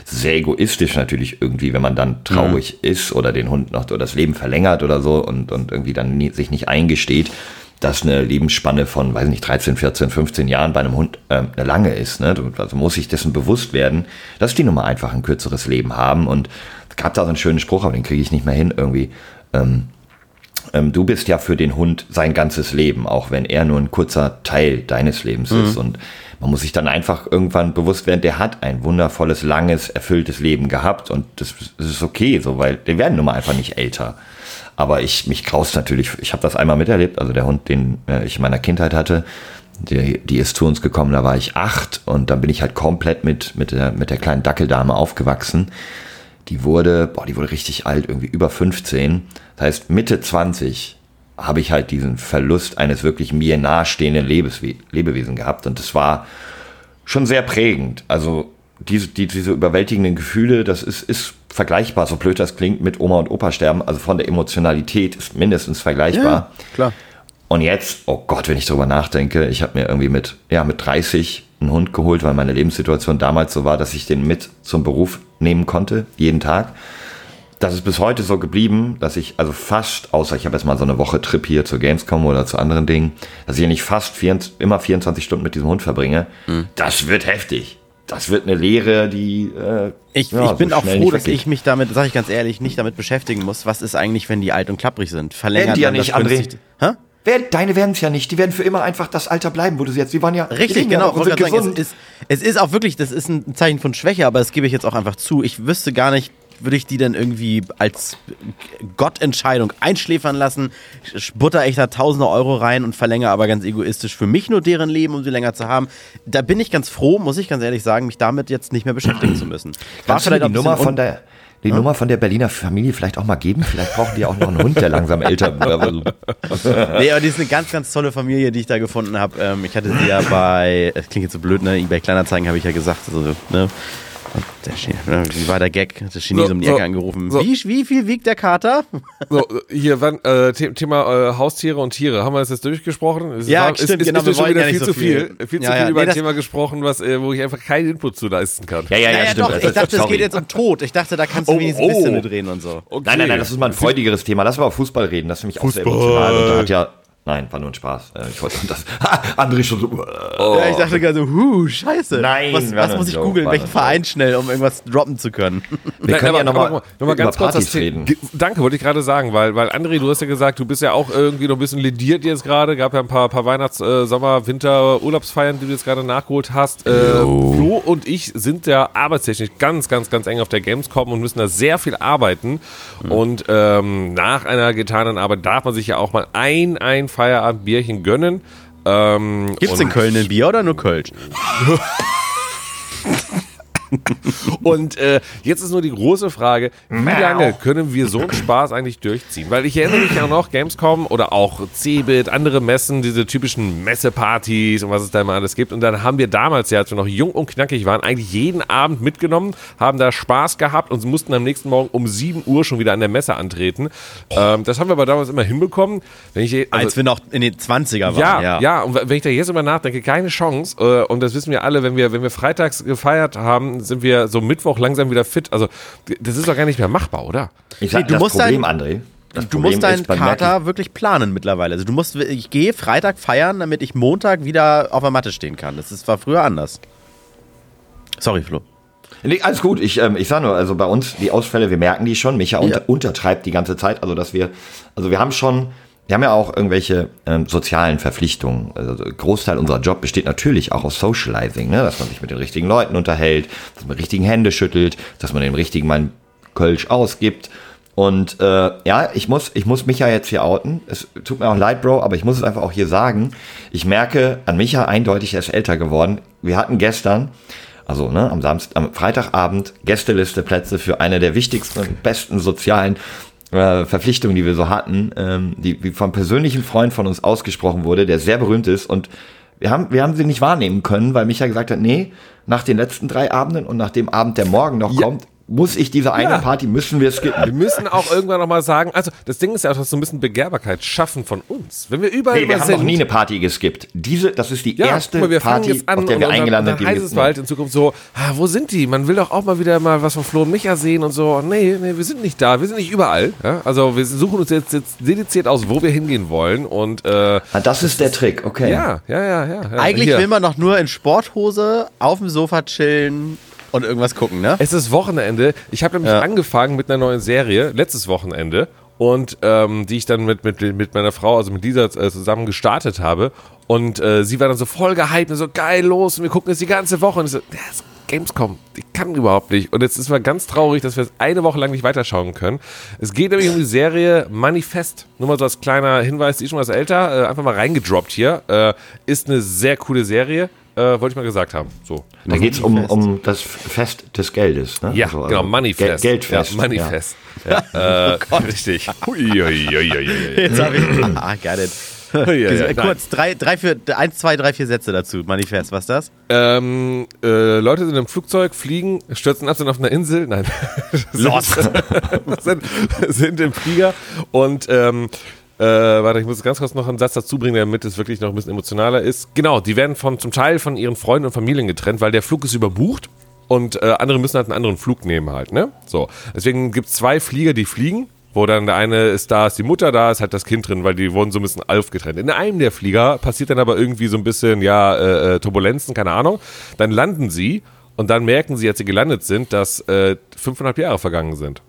sehr egoistisch natürlich irgendwie, wenn man dann traurig ist oder den Hund noch oder das Leben verlängert oder so und, und irgendwie dann nie, sich nicht eingesteht, dass eine Lebensspanne von, weiß nicht, 13, 14, 15 Jahren bei einem Hund ähm, eine lange ist. Ne? Also muss sich dessen bewusst werden, dass die nun mal einfach ein kürzeres Leben haben. Und gab da so einen schönen Spruch, aber den kriege ich nicht mehr hin irgendwie. Ähm, ähm, du bist ja für den Hund sein ganzes Leben, auch wenn er nur ein kurzer Teil deines Lebens ist. Und man muss sich dann einfach irgendwann bewusst werden, der hat ein wundervolles, langes, erfülltes Leben gehabt. Und das, das ist okay, so, weil die werden nun mal einfach nicht älter. Aber ich, mich graust natürlich, ich habe das einmal miterlebt, also der Hund, den äh, ich in meiner Kindheit hatte, die, die ist zu uns gekommen, da war ich acht und dann bin ich halt komplett mit, mit, der, mit der kleinen Dackeldame aufgewachsen. Die wurde, boah, die wurde richtig alt, irgendwie über 15. Das heißt, Mitte 20 habe ich halt diesen Verlust eines wirklich mir nahestehenden Lebeswe Lebewesen gehabt und das war schon sehr prägend. Also diese, die, diese überwältigenden Gefühle, das ist, ist vergleichbar, so blöd das klingt, mit Oma und Opa sterben. Also von der Emotionalität ist mindestens vergleichbar. klar. Und jetzt, oh Gott, wenn ich darüber nachdenke, ich habe mir irgendwie mit, ja, mit 30 einen Hund geholt, weil meine Lebenssituation damals so war, dass ich den mit zum Beruf nehmen konnte, jeden Tag. Das ist bis heute so geblieben, dass ich also fast, außer ich habe jetzt mal so eine Woche Trip hier zur Gamescom oder zu anderen Dingen, dass ich nicht fast 24, immer 24 Stunden mit diesem Hund verbringe. Das wird heftig. Das wird eine Lehre, die. Äh, Ich, ja, ich so bin auch schnell froh, dass ich mich damit, sag ich ganz ehrlich, nicht damit beschäftigen muss. Was ist eigentlich, wenn die alt und klapprig sind? Verlängert die ja nicht, André. Hä? Deine werden es ja nicht. Die werden für immer einfach das Alter bleiben, wo du sie jetzt. Die waren ja. Richtig, ja genau. gerade sagen, es, ist, es ist auch wirklich, das ist ein Zeichen von Schwäche, aber das gebe ich jetzt auch einfach zu. Ich wüsste gar nicht, würde ich die denn irgendwie als Gottentscheidung einschläfern lassen, butter ich da tausende Euro rein und verlängere aber ganz egoistisch für mich nur deren Leben, um sie länger zu haben. Da bin ich ganz froh, muss ich ganz ehrlich sagen, mich damit jetzt nicht mehr beschäftigen zu müssen. War Kannst du mir die Nummer von der die Nummer von der Berliner Familie vielleicht auch mal geben? Vielleicht brauchen die auch noch einen Hund, der langsam älter wird. <laughs> Nee, aber die ist eine ganz, ganz tolle Familie, die ich da gefunden habe. Ähm, ich hatte sie ja bei, es klingt jetzt so blöd, ne? eBay Kleinanzeigen habe ich ja gesagt. Also, ne? Ne, wie war der Gag? Hat Der Chinese So, um die so, Ecke angerufen. so. Wie, wie viel wiegt der Kater? <laughs> So, hier, wann, äh, The Thema äh, Haustiere und Tiere. Haben wir das jetzt durchgesprochen? Es Ja, war, stimmt, ist, genau, ist, wir schon wieder ja nicht viel so zu viel. viel. Viel zu viel ja, über nee, ein Thema gesprochen, was, äh, wo ich einfach keinen Input zu leisten kann. Ja, ja, ja, stimmt. doch, Das ich dachte, es geht jetzt um Tod. Ich dachte, da kannst du Oh, wenigstens ein bisschen oh. mitreden und so. Okay. Nein, nein, nein, das ist mal ein freudigeres Thema. Lass mal auf Fußball reden. Das ist nämlich auch sehr Fußball. emotional. Und da hat ja Nein, war nur ein Spaß. Äh, Ich wollte <laughs> das. <laughs> André schon so. äh, Ja, ich dachte gerade so, huh, scheiße. Nein, was, was muss ich Joke, googeln? Welchen Verein schnell, um irgendwas droppen zu können? Wir können ja nochmal noch mal ganz kurz das reden. Danke, wollte ich gerade sagen, weil, weil André, du hast ja gesagt, du bist ja auch irgendwie noch ein bisschen lediert jetzt gerade. Gab ja ein paar, paar Weihnachts-, äh, Sommer-, Winter-, Urlaubsfeiern, die du jetzt gerade nachgeholt hast. Äh, Flo und ich sind ja arbeitstechnisch ganz, ganz, ganz eng auf der Gamescom und müssen da sehr viel arbeiten. Mhm. Und ähm, nach einer getanen Arbeit darf man sich ja auch mal ein, ein Feierabendbierchen gönnen. Ähm, Gibt's und- in Köln ein Bier oder nur Kölsch? <laughs> <laughs> Und äh, jetzt ist nur die große Frage, wie lange können wir so einen Spaß eigentlich durchziehen? Weil ich erinnere mich ja noch, Gamescom oder auch Cebit, andere Messen, diese typischen Messepartys und was es da immer alles gibt. Und dann haben wir damals ja, als wir noch jung und knackig waren, eigentlich jeden Abend mitgenommen, haben da Spaß gehabt und mussten am nächsten Morgen um 7 Uhr schon wieder an der Messe antreten. Ähm, das haben wir aber damals immer hinbekommen. Ich, also, Als wir noch in den 20er waren. ja, Ja, ja, und wenn ich da jetzt immer nachdenke, keine Chance. Äh, und das wissen wir alle, wenn wir, wenn wir freitags gefeiert haben, sind wir so Mittwoch langsam wieder fit. Also, das ist doch gar nicht mehr machbar, oder? Ich sag, Nee, du das musst Problem, dein- André. Das Du Problem musst deinen Kater wirklich planen mittlerweile. Also du musst, ich gehe Freitag feiern, damit ich Montag wieder auf der Matte stehen kann. Das ist, war früher anders. Sorry, Flo. Nee, alles gut. Ich, ähm, ich sag nur, also bei uns, die Ausfälle, wir merken die schon. Micha unter, untertreibt die ganze Zeit. Also, dass wir, also wir haben schon, wir haben ja auch irgendwelche ähm, sozialen Verpflichtungen. Also Großteil unserer Job besteht natürlich auch aus Socializing, ne? dass man sich mit den richtigen Leuten unterhält, dass man richtigen Hände schüttelt, dass man den richtigen mal einen Kölsch ausgibt. Und äh, ja, ich muss, ich muss Micha jetzt hier outen. Es tut mir auch leid, Bro, aber ich muss es einfach auch hier sagen. Ich merke an Micha eindeutig, er ist älter geworden. Wir hatten gestern, also ne, am Samstag, am Freitagabend Gästeliste Plätze für eine der wichtigsten und besten sozialen äh, Verpflichtungen, die wir so hatten, ähm, die, die vom persönlichen Freund von uns ausgesprochen wurde, der sehr berühmt ist. Und wir haben, wir haben sie nicht wahrnehmen können, weil Micha gesagt hat, nee, nach den letzten drei Abenden und nach dem Abend, der morgen noch kommt, muss ich diese eine Ja. Party, müssen wir skippen. Wir müssen auch irgendwann nochmal sagen, also das Ding ist ja auch, dass so ein bisschen Begehrbarkeit schaffen von uns. Wenn wir überall Nee, wir haben sind, noch nie eine Party geskippt. Diese, das ist die ja, erste mal, Party, jetzt an auf der wir eingeladen sind. heißt es bald in Zukunft so, ah, wo sind die? Man will doch auch mal wieder mal was von Flo und Micha sehen und so. Nee, nee, wir sind nicht da, wir sind nicht überall. Ja? Also wir suchen uns jetzt, jetzt dediziert aus, wo wir hingehen wollen und äh, Ah, das ist der Trick, okay. ja, ja, ja, ja. ja. Eigentlich Hier. will man doch nur in Sporthose auf dem Sofa chillen und irgendwas gucken, ne? Es ist Wochenende. Ich habe nämlich Ja. angefangen mit einer neuen Serie, letztes Wochenende, und ähm, die ich dann mit, mit, mit meiner Frau, also mit Lisa äh, zusammen gestartet habe. Und äh, sie war dann so voll gehypt und so geil los und wir gucken jetzt die ganze Woche. Und ich so, das Gamescom, ich kann überhaupt nicht. Und jetzt ist mal ganz traurig, dass wir es eine Woche lang nicht weiterschauen können. Es geht nämlich um die Serie Manifest. Nur mal so als kleiner Hinweis, die ist schon was älter, äh, einfach mal reingedroppt hier. Äh, ist eine sehr coole Serie, äh, wollte ich mal gesagt haben. So. Da geht es um, um das Fest des Geldes. Ne? Ja, Also, genau, also Moneyfest. Gel Geldfest. Ja, Moneyfest. Ja. <laughs> äh, richtig. <laughs> Hui, hui, hui, hui. Jetzt habe ich. <laughs> Ah, got it. Ja, ja, Äh. Kurz, drei, drei, vier, eins, zwei, drei, vier Sätze dazu. Manifest, was ist das? Ähm, äh, Leute sind im Flugzeug, fliegen, stürzen ab, sind auf einer Insel. Nein. Lost. sind, sind im Flieger und ähm, äh, warte, ich muss ganz kurz noch einen Satz dazu bringen, damit es wirklich noch ein bisschen emotionaler ist. Genau, die werden von, zum Teil von ihren Freunden und Familien getrennt, weil der Flug ist überbucht und äh, andere müssen halt einen anderen Flug nehmen halt, ne? So. Deswegen gibt es zwei Flieger, die fliegen, wo dann der eine ist da, ist die Mutter, da ist halt das Kind drin, weil die wurden so ein bisschen aufgetrennt. In einem der Flieger passiert dann aber irgendwie so ein bisschen, ja, äh, äh, Turbulenzen, keine Ahnung. Dann landen sie und dann merken sie, als sie gelandet sind, dass äh, fünfeinhalb Jahre vergangen sind.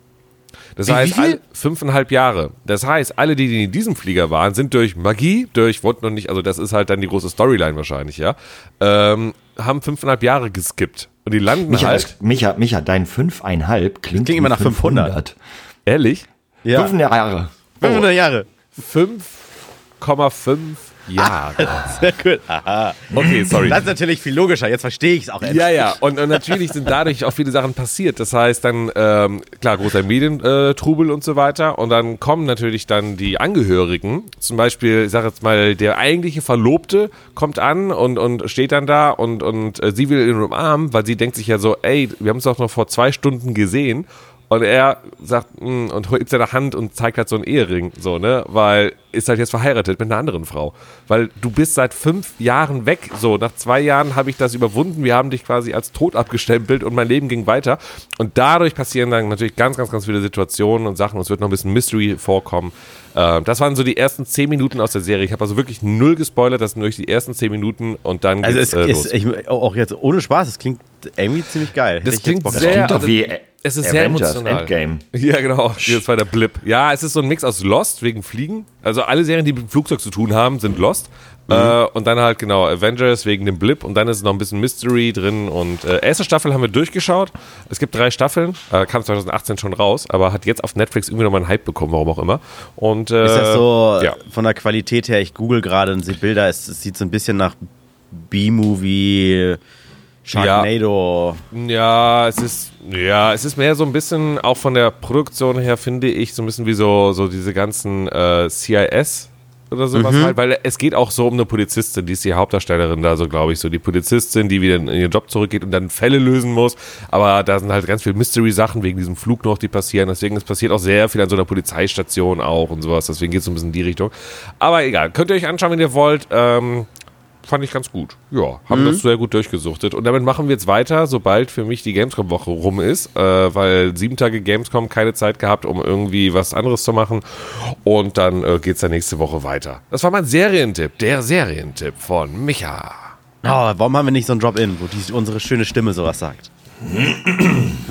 Das Wie heißt, all, fünfeinhalb Jahre. Das heißt, alle, die, die in diesem Flieger waren, sind durch Magie, durch, wurde noch nicht, also das ist halt dann die große Storyline wahrscheinlich, ja, ähm, haben fünfeinhalb Jahre geskippt. Und die landen Micha, halt, Micha, Micha, dein 5,5 klingt, klingt wie immer nach 500. ehrlich, Ja. 500 Jahre. 500 Jahre. 5,5 Jahre. <laughs> Sehr cool. Aha. Okay, sorry. Das ist natürlich viel logischer. Jetzt verstehe ich es auch endlich. Ja, ja, und, und natürlich sind dadurch auch viele Sachen passiert. Das heißt dann, ähm, klar, großer Medientrubel und so weiter. Und dann kommen natürlich dann die Angehörigen. Zum Beispiel, ich sage jetzt mal, der eigentliche Verlobte kommt an und, und steht dann da und, und äh, sie will ihn umarmen, weil sie denkt sich ja so, ey, wir haben uns doch noch vor zwei Stunden gesehen. Und er sagt, mm, und hebt seine Hand und zeigt halt so einen Ehering, so, ne? Weil ist halt jetzt verheiratet mit einer anderen Frau. Weil du bist seit fünf Jahren weg. So, nach zwei Jahren habe ich das überwunden. Wir haben dich quasi als tot abgestempelt und mein Leben ging weiter. Und dadurch passieren dann natürlich ganz, ganz, ganz viele Situationen und Sachen. Und es wird noch ein bisschen Mystery vorkommen. Äh, das waren so die ersten zehn Minuten aus der Serie. Ich habe also wirklich null gespoilert. Das sind nur die ersten zehn Minuten und dann Also geht's es äh, ist, los. ich, auch jetzt ohne Spaß, es klingt irgendwie ziemlich geil. Das klingt sehr- klingt doch also, wie es ist sehr Avengers emotional. Endgame. <laughs> Ja, genau. Das war der Blip. Ja, es ist so ein Mix aus Lost wegen Fliegen. Also alle Serien, die mit dem Flugzeug zu tun haben, sind Lost. Äh, und dann halt genau Avengers wegen dem Blip und dann ist noch ein bisschen Mystery drin und äh, erste Staffel haben wir durchgeschaut. Es gibt drei Staffeln, äh, kam 2018 schon raus, aber hat jetzt auf Netflix irgendwie nochmal einen Hype bekommen, warum auch immer. Und äh, Ist das so ja. von der Qualität her? Ich google gerade und sehe Bilder. Es, es sieht so ein bisschen nach B-Movie, Sharknado. Ja, es ist, ja, es ist mehr so ein bisschen, auch von der Produktion her, finde ich, so ein bisschen wie so, so diese ganzen äh, CIS oder sowas halt, weil es geht auch so um eine Polizistin, die ist die Hauptdarstellerin da, so glaube ich, so die Polizistin, die wieder in ihren Job zurückgeht und dann Fälle lösen muss, aber da sind halt ganz viele Mystery-Sachen wegen diesem Flug noch, die passieren, deswegen es passiert auch sehr viel an so einer Polizeistation auch und sowas, deswegen geht es so ein bisschen in die Richtung. Aber egal, könnt ihr euch anschauen, wenn ihr wollt, ähm, fand ich ganz gut. Ja, haben das sehr gut durchgesuchtet. Und damit machen wir jetzt weiter, sobald für mich die Gamescom-Woche rum ist, äh, weil sieben Tage Gamescom keine Zeit gehabt, um irgendwie was anderes zu machen. Und dann äh, geht's dann nächste Woche weiter. Das war mein Serientipp, der Serientipp von Micha. Oh, warum haben wir nicht so ein Drop-In, wo die, unsere schöne Stimme sowas sagt?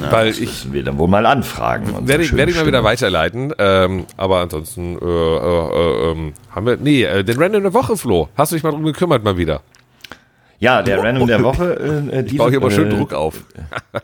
Weil Das ich müssen wir dann wohl mal anfragen. werde ich, werde ich mal wieder weiterleiten. Ähm, aber ansonsten äh, äh, äh, ähm, haben wir. Nee, äh, den Random der Woche, Flo. Hast du dich mal drum gekümmert mal wieder? Ja, der Random der Woche. Äh, <laughs> Ich baue hier mal schön äh, Druck auf.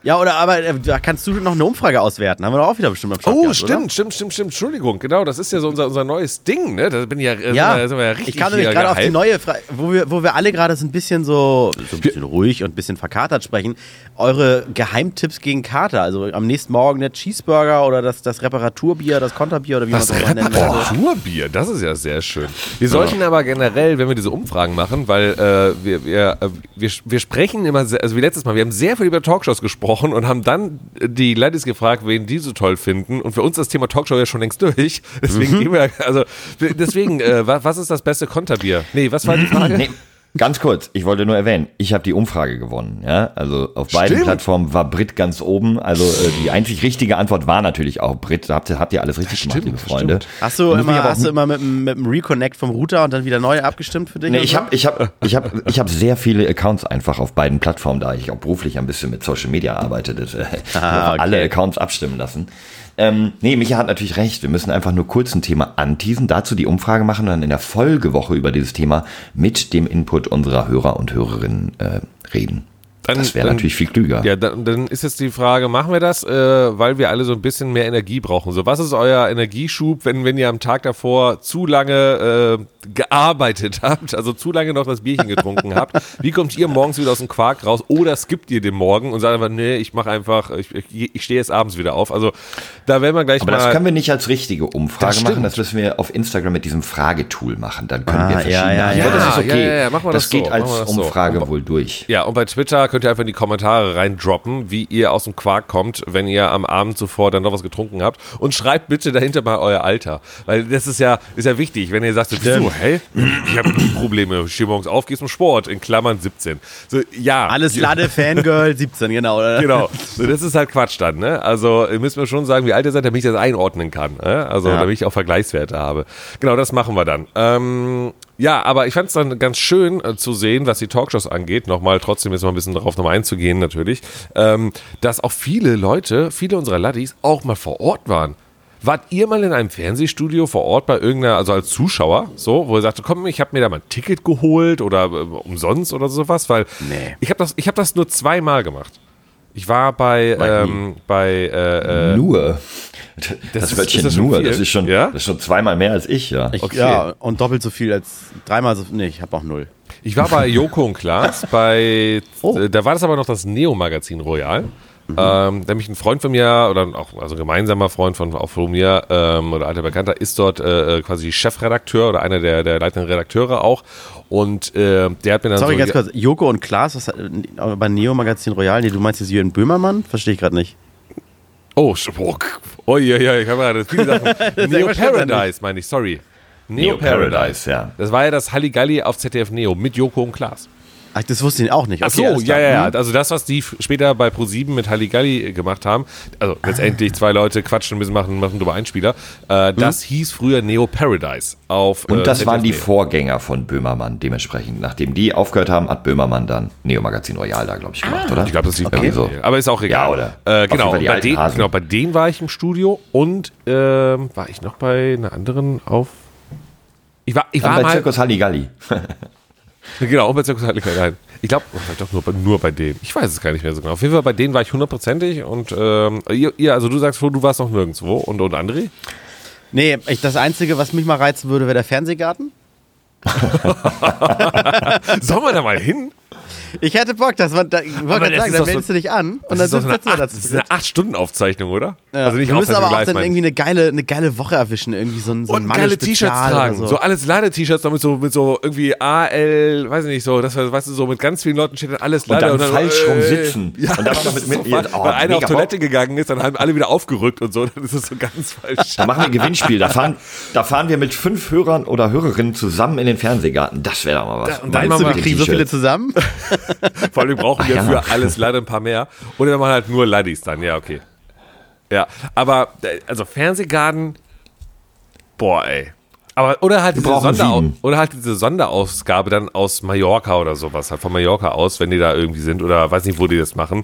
Ja, oder aber äh, da kannst du noch eine Umfrage auswerten. Haben wir doch auch wieder bestimmt am Start Oh, gehabt, stimmt, Oder? stimmt, stimmt, stimmt. Entschuldigung, genau, das ist ja so unser, unser neues Ding, ne? Da bin ich ja, äh, Ja, sind wir, sind wir ja richtig ich kam nämlich gerade auf die neue Frage, wo wir, wo wir alle gerade so ein bisschen so, so ein bisschen ruhig und ein bisschen verkatert sprechen. Eure Geheimtipps gegen Kater, also am nächsten Morgen der Cheeseburger oder das, das Reparaturbier, das Konterbier oder wie man es auch möchte. Reparaturbier, das ist ja sehr schön. Wir sollten aber generell, wenn wir diese Umfragen machen, weil äh, wir, wir, äh, wir, wir sprechen immer, sehr, also wie letztes Mal, wir haben sehr viel über Talkshows gesprochen und haben dann die Ladies gefragt, wen die so toll finden. Und für uns ist das Thema Talkshow ja schon längst durch. <laughs> Deswegen Mhm. gehen wir, also deswegen, äh, wa- was ist das beste Konterbier? Nee, was war die <clears throat> Frage? Nee, ganz kurz, ich wollte nur erwähnen, ich habe die Umfrage gewonnen. Ja? Also auf beiden Stimmt. Plattformen war Brit ganz oben. Also äh, die einzig richtige Antwort war natürlich auch Brit. Da habt ihr, habt ihr alles richtig gemacht, liebe Freunde. Hast du immer, hast du immer mit, dem- mit dem Reconnect vom Router und dann wieder neu abgestimmt für dich? Nee, ich habe ich hab, ich hab, ich hab sehr viele Accounts einfach auf beiden Plattformen, da ich auch beruflich ein bisschen mit Social Media arbeite. Das, äh, Ah, <laughs> okay. alle. Accounts abstimmen lassen. Ähm, nee, Micha hat natürlich recht. Wir müssen einfach nur kurz ein Thema anteasen, dazu die Umfrage machen und dann in der Folgewoche über dieses Thema mit dem Input unserer Hörer und Hörerinnen äh, reden. Dann- das wäre natürlich viel klüger. Ja, dann, dann ist jetzt die Frage, machen wir das, äh, weil wir alle so ein bisschen mehr Energie brauchen. So, was ist euer Energieschub, wenn, wenn ihr am Tag davor zu lange äh, gearbeitet <laughs> habt, also zu lange noch das Bierchen getrunken habt? Wie kommt ihr morgens wieder aus dem Quark raus oder skippt ihr den Morgen und sagt einfach, nee, ich mache einfach, ich, ich, ich stehe jetzt abends wieder auf. Also da werden wir gleich Aber mal... das können wir nicht als richtige Umfrage Das machen. Das müssen wir auf Instagram mit diesem Fragetool machen. Dann können wir Ah, ja, verschiedene ja, Antworten. ja. Das ist okay. Ja, ja, ja, machen wir das so, geht als wir das so. Umfrage Und- wohl durch. Ja, und bei Twitter könnt ihr einfach in die Kommentare reindroppen, wie ihr aus dem Quark kommt, wenn ihr am Abend zuvor dann noch was getrunken habt. Und schreibt bitte dahinter mal euer Alter. Weil das ist ja, ist ja wichtig, wenn ihr sagt, so, hey, ich habe <clears throat> Probleme. Ich stehe morgens auf, gehe zum Sport, in Klammern 17. So, ja. Alles Lade, <laughs> Fangirl, 17, genau. Oder? Genau. So, das ist halt Quatsch dann, ne? Also, ihr müsst mir schon sagen, wie alt ihr seid, damit ich das einordnen kann. Ne? Also, damit ich auch Vergleichswerte habe. Genau, das machen wir dann. Ähm, ja, aber ich fand es dann ganz schön äh, zu sehen, was die Talkshows angeht, nochmal trotzdem jetzt mal ein bisschen darauf nochmal einzugehen, natürlich, ähm, dass auch viele Leute, viele unserer Laddies auch mal vor Ort waren. Wart ihr mal in einem Fernsehstudio vor Ort bei irgendeiner, also als Zuschauer, so, wo ihr sagt, komm, ich habe mir da mal ein Ticket geholt oder äh, umsonst oder sowas, weil Nee. ich habe das, ich hab das nur zweimal gemacht. Ich war bei, ähm, bei äh, äh, Nur. Das, ist- Wörtchen ist das schon nur, das ist schon, Ja? das ist schon zweimal mehr als ich, ja. Ich, Okay. Ja, und doppelt so viel als dreimal so. Nee, ich habe auch null. ich war bei Joko und Klaas, <laughs> bei, Oh. da war das aber noch das Neo-Magazin Royal. Mhm. Ähm, nämlich ein Freund von mir, oder auch also ein gemeinsamer Freund von, auch von mir, ähm, oder alter Bekannter, ist dort äh, quasi Chefredakteur oder einer der, der leitenden Redakteure auch. Und äh, der hat mir dann Sorry, so. ganz kurz. Joko und Klaas, was, äh, bei Neo Magazin Royal, nee, du meinst jetzt Jürgen Böhmermann? Verstehe ich gerade nicht. Oh, sch- boah, k- oh ja, ja, ich habe gerade viele Sachen. <laughs> Neo Paradise, meine ich, sorry. Neo, Neo Paradise, ja. Das war ja das Halligalli auf ZDF Neo mit Joko und Klaas. Ach, das wusste ich auch nicht. Ach so, Okay, ja, ja, ja. Hm. Also das, was die später bei Pro7 mit Halligalli gemacht haben, also letztendlich zwei Leute quatschen ein bisschen, machen, machen drüber Einspieler, äh, das hieß früher Neo Paradise auf Und äh, das ZDF waren die. Vorgänger von Böhmermann. Dementsprechend, nachdem die aufgehört haben, hat Böhmermann dann Neo Magazin Royal da, glaube ich, gemacht, oder? Ich glaube, das lief Irgendwie bei so. Aber ist auch egal. Ja, oder? Äh, genau, bei Hasen. genau, bei denen war ich im Studio und ähm, war ich noch bei einer anderen auf. Ich war, ich war bei mal. Zirkus Halligalli. <laughs> Genau, auch bei Zirkus. Nein. Ich glaube, vielleicht doch nur, bei- nur bei denen. Ich weiß es gar nicht mehr so genau. Auf jeden Fall bei denen war ich hundertprozentig und ähm, ihr, ihr, also du sagst, Flo, du warst noch nirgendwo und, und André? Nee, ich, das Einzige, was mich mal reizen würde, wäre der Fernsehgarten. <laughs> Sollen wir da mal hin? Ich hätte Bock, das war, da, ich wollte Aber gerade das sagen, ist dann doch so- meldest du dich an und dann Das ist, doch sitzen so eine wir acht, da das ist eine 8-Stunden-Aufzeichnung, oder? Ja. Also nicht wir müssen aber auch dann irgendwie eine geile, eine geile Woche erwischen, irgendwie so ein, so ein und geile T-Shirts tragen. So. So, alles Lade-T-Shirts, damit so mit so irgendwie AL, weiß ich nicht, so, das weißt du, so mit ganz vielen Leuten steht dann alles Und Lade. dann falsch rum sitzen. <laughs> Ja, Und dann das mit- mit- so falsch. oh, Weil einer auf Toilette Bock. gegangen ist, dann haben alle wieder aufgerückt und so, <laughs> dann ist es so ganz falsch. Da machen wir ein Gewinnspiel. Da fahren, da fahren wir mit fünf Hörern oder Hörerinnen zusammen in den Fernsehgarten. Das wäre doch mal was. und dann du, wir kriegen so viele zusammen? <laughs> <laughs> Vor allem brauchen wir ja. für alles leider ein paar mehr. Oder wir machen halt nur Laddies dann, ja, okay. Ja, aber, äh, also Fernsehgarten, boah, ey. Aber, oder halt, diese sieben. oder halt diese Sonderausgabe dann aus Mallorca oder sowas, halt von Mallorca aus, wenn die da irgendwie sind oder weiß nicht, wo die das machen.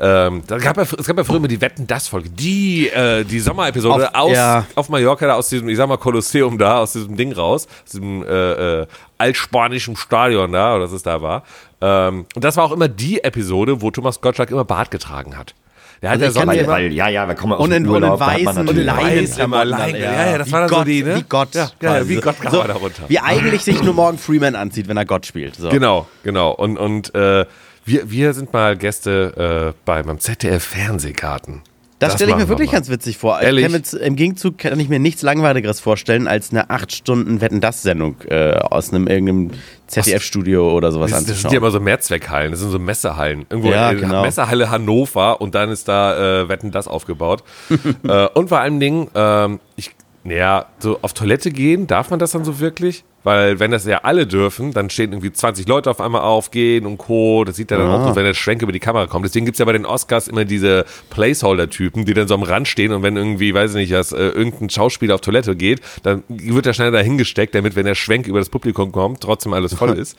Ähm, da gab ja, es gab ja früher immer die Wetten, das Folge, die, äh, die Sommerepisode Auf- aus, ja. auf Mallorca, da aus diesem, ich sag mal, Kolosseum da, aus diesem Ding raus, aus diesem äh, äh, altspanischen Stadion da, oder was es da war. Ähm, und das war auch immer die Episode, wo Thomas Gottschalk immer Bart getragen hat. Der hat Also ja sonst immer, ja, ja, wir kommen aus Und in, dem und in Urlaub. da hat man weißen Leinen. Weiß immer Leinen. Ja, ja, das war dann wie so Gott, die, ne? Wie Gott. Ja, ja, quasi. wie Gott kam er da runter. Wie eigentlich sich nur Morgan Freeman anzieht, wenn er Gott spielt. So. Genau, genau. Und, und äh, wir, wir sind mal Gäste äh, bei, beim ZDF Fernsehgarten. Das, stelle ich mir wir wirklich mal. ganz witzig vor. Ich Ehrlich? jetzt- Im Gegenzug kann ich mir nichts Langweiligeres vorstellen, als eine 8 Stunden Wetten-Das-Sendung äh, aus einem irgendeinem ZDF-Studio oder sowas Das, das sind anzuschauen. ja immer so Mehrzweckhallen, das sind so Messehallen. Irgendwo Ja, in der genau. Messehalle Hannover und dann ist da äh, Wetten das aufgebaut. <laughs> äh, und vor allen Dingen, ähm, ich, naja, so auf Toilette gehen, darf man das dann so wirklich? Weil wenn das ja alle dürfen, dann stehen irgendwie 20 Leute auf einmal auf, gehen und Co. Das sieht ja dann Ah. auch so, wenn der Schwenk über die Kamera kommt. Deswegen gibt's ja bei den Oscars immer diese Placeholder-Typen, die dann so am Rand stehen und wenn irgendwie, weiß ich nicht, dass äh, irgendein Schauspieler auf Toilette geht, dann wird der schnell da hingesteckt, damit, wenn der Schwenk über das Publikum kommt, trotzdem alles voll <laughs> ist.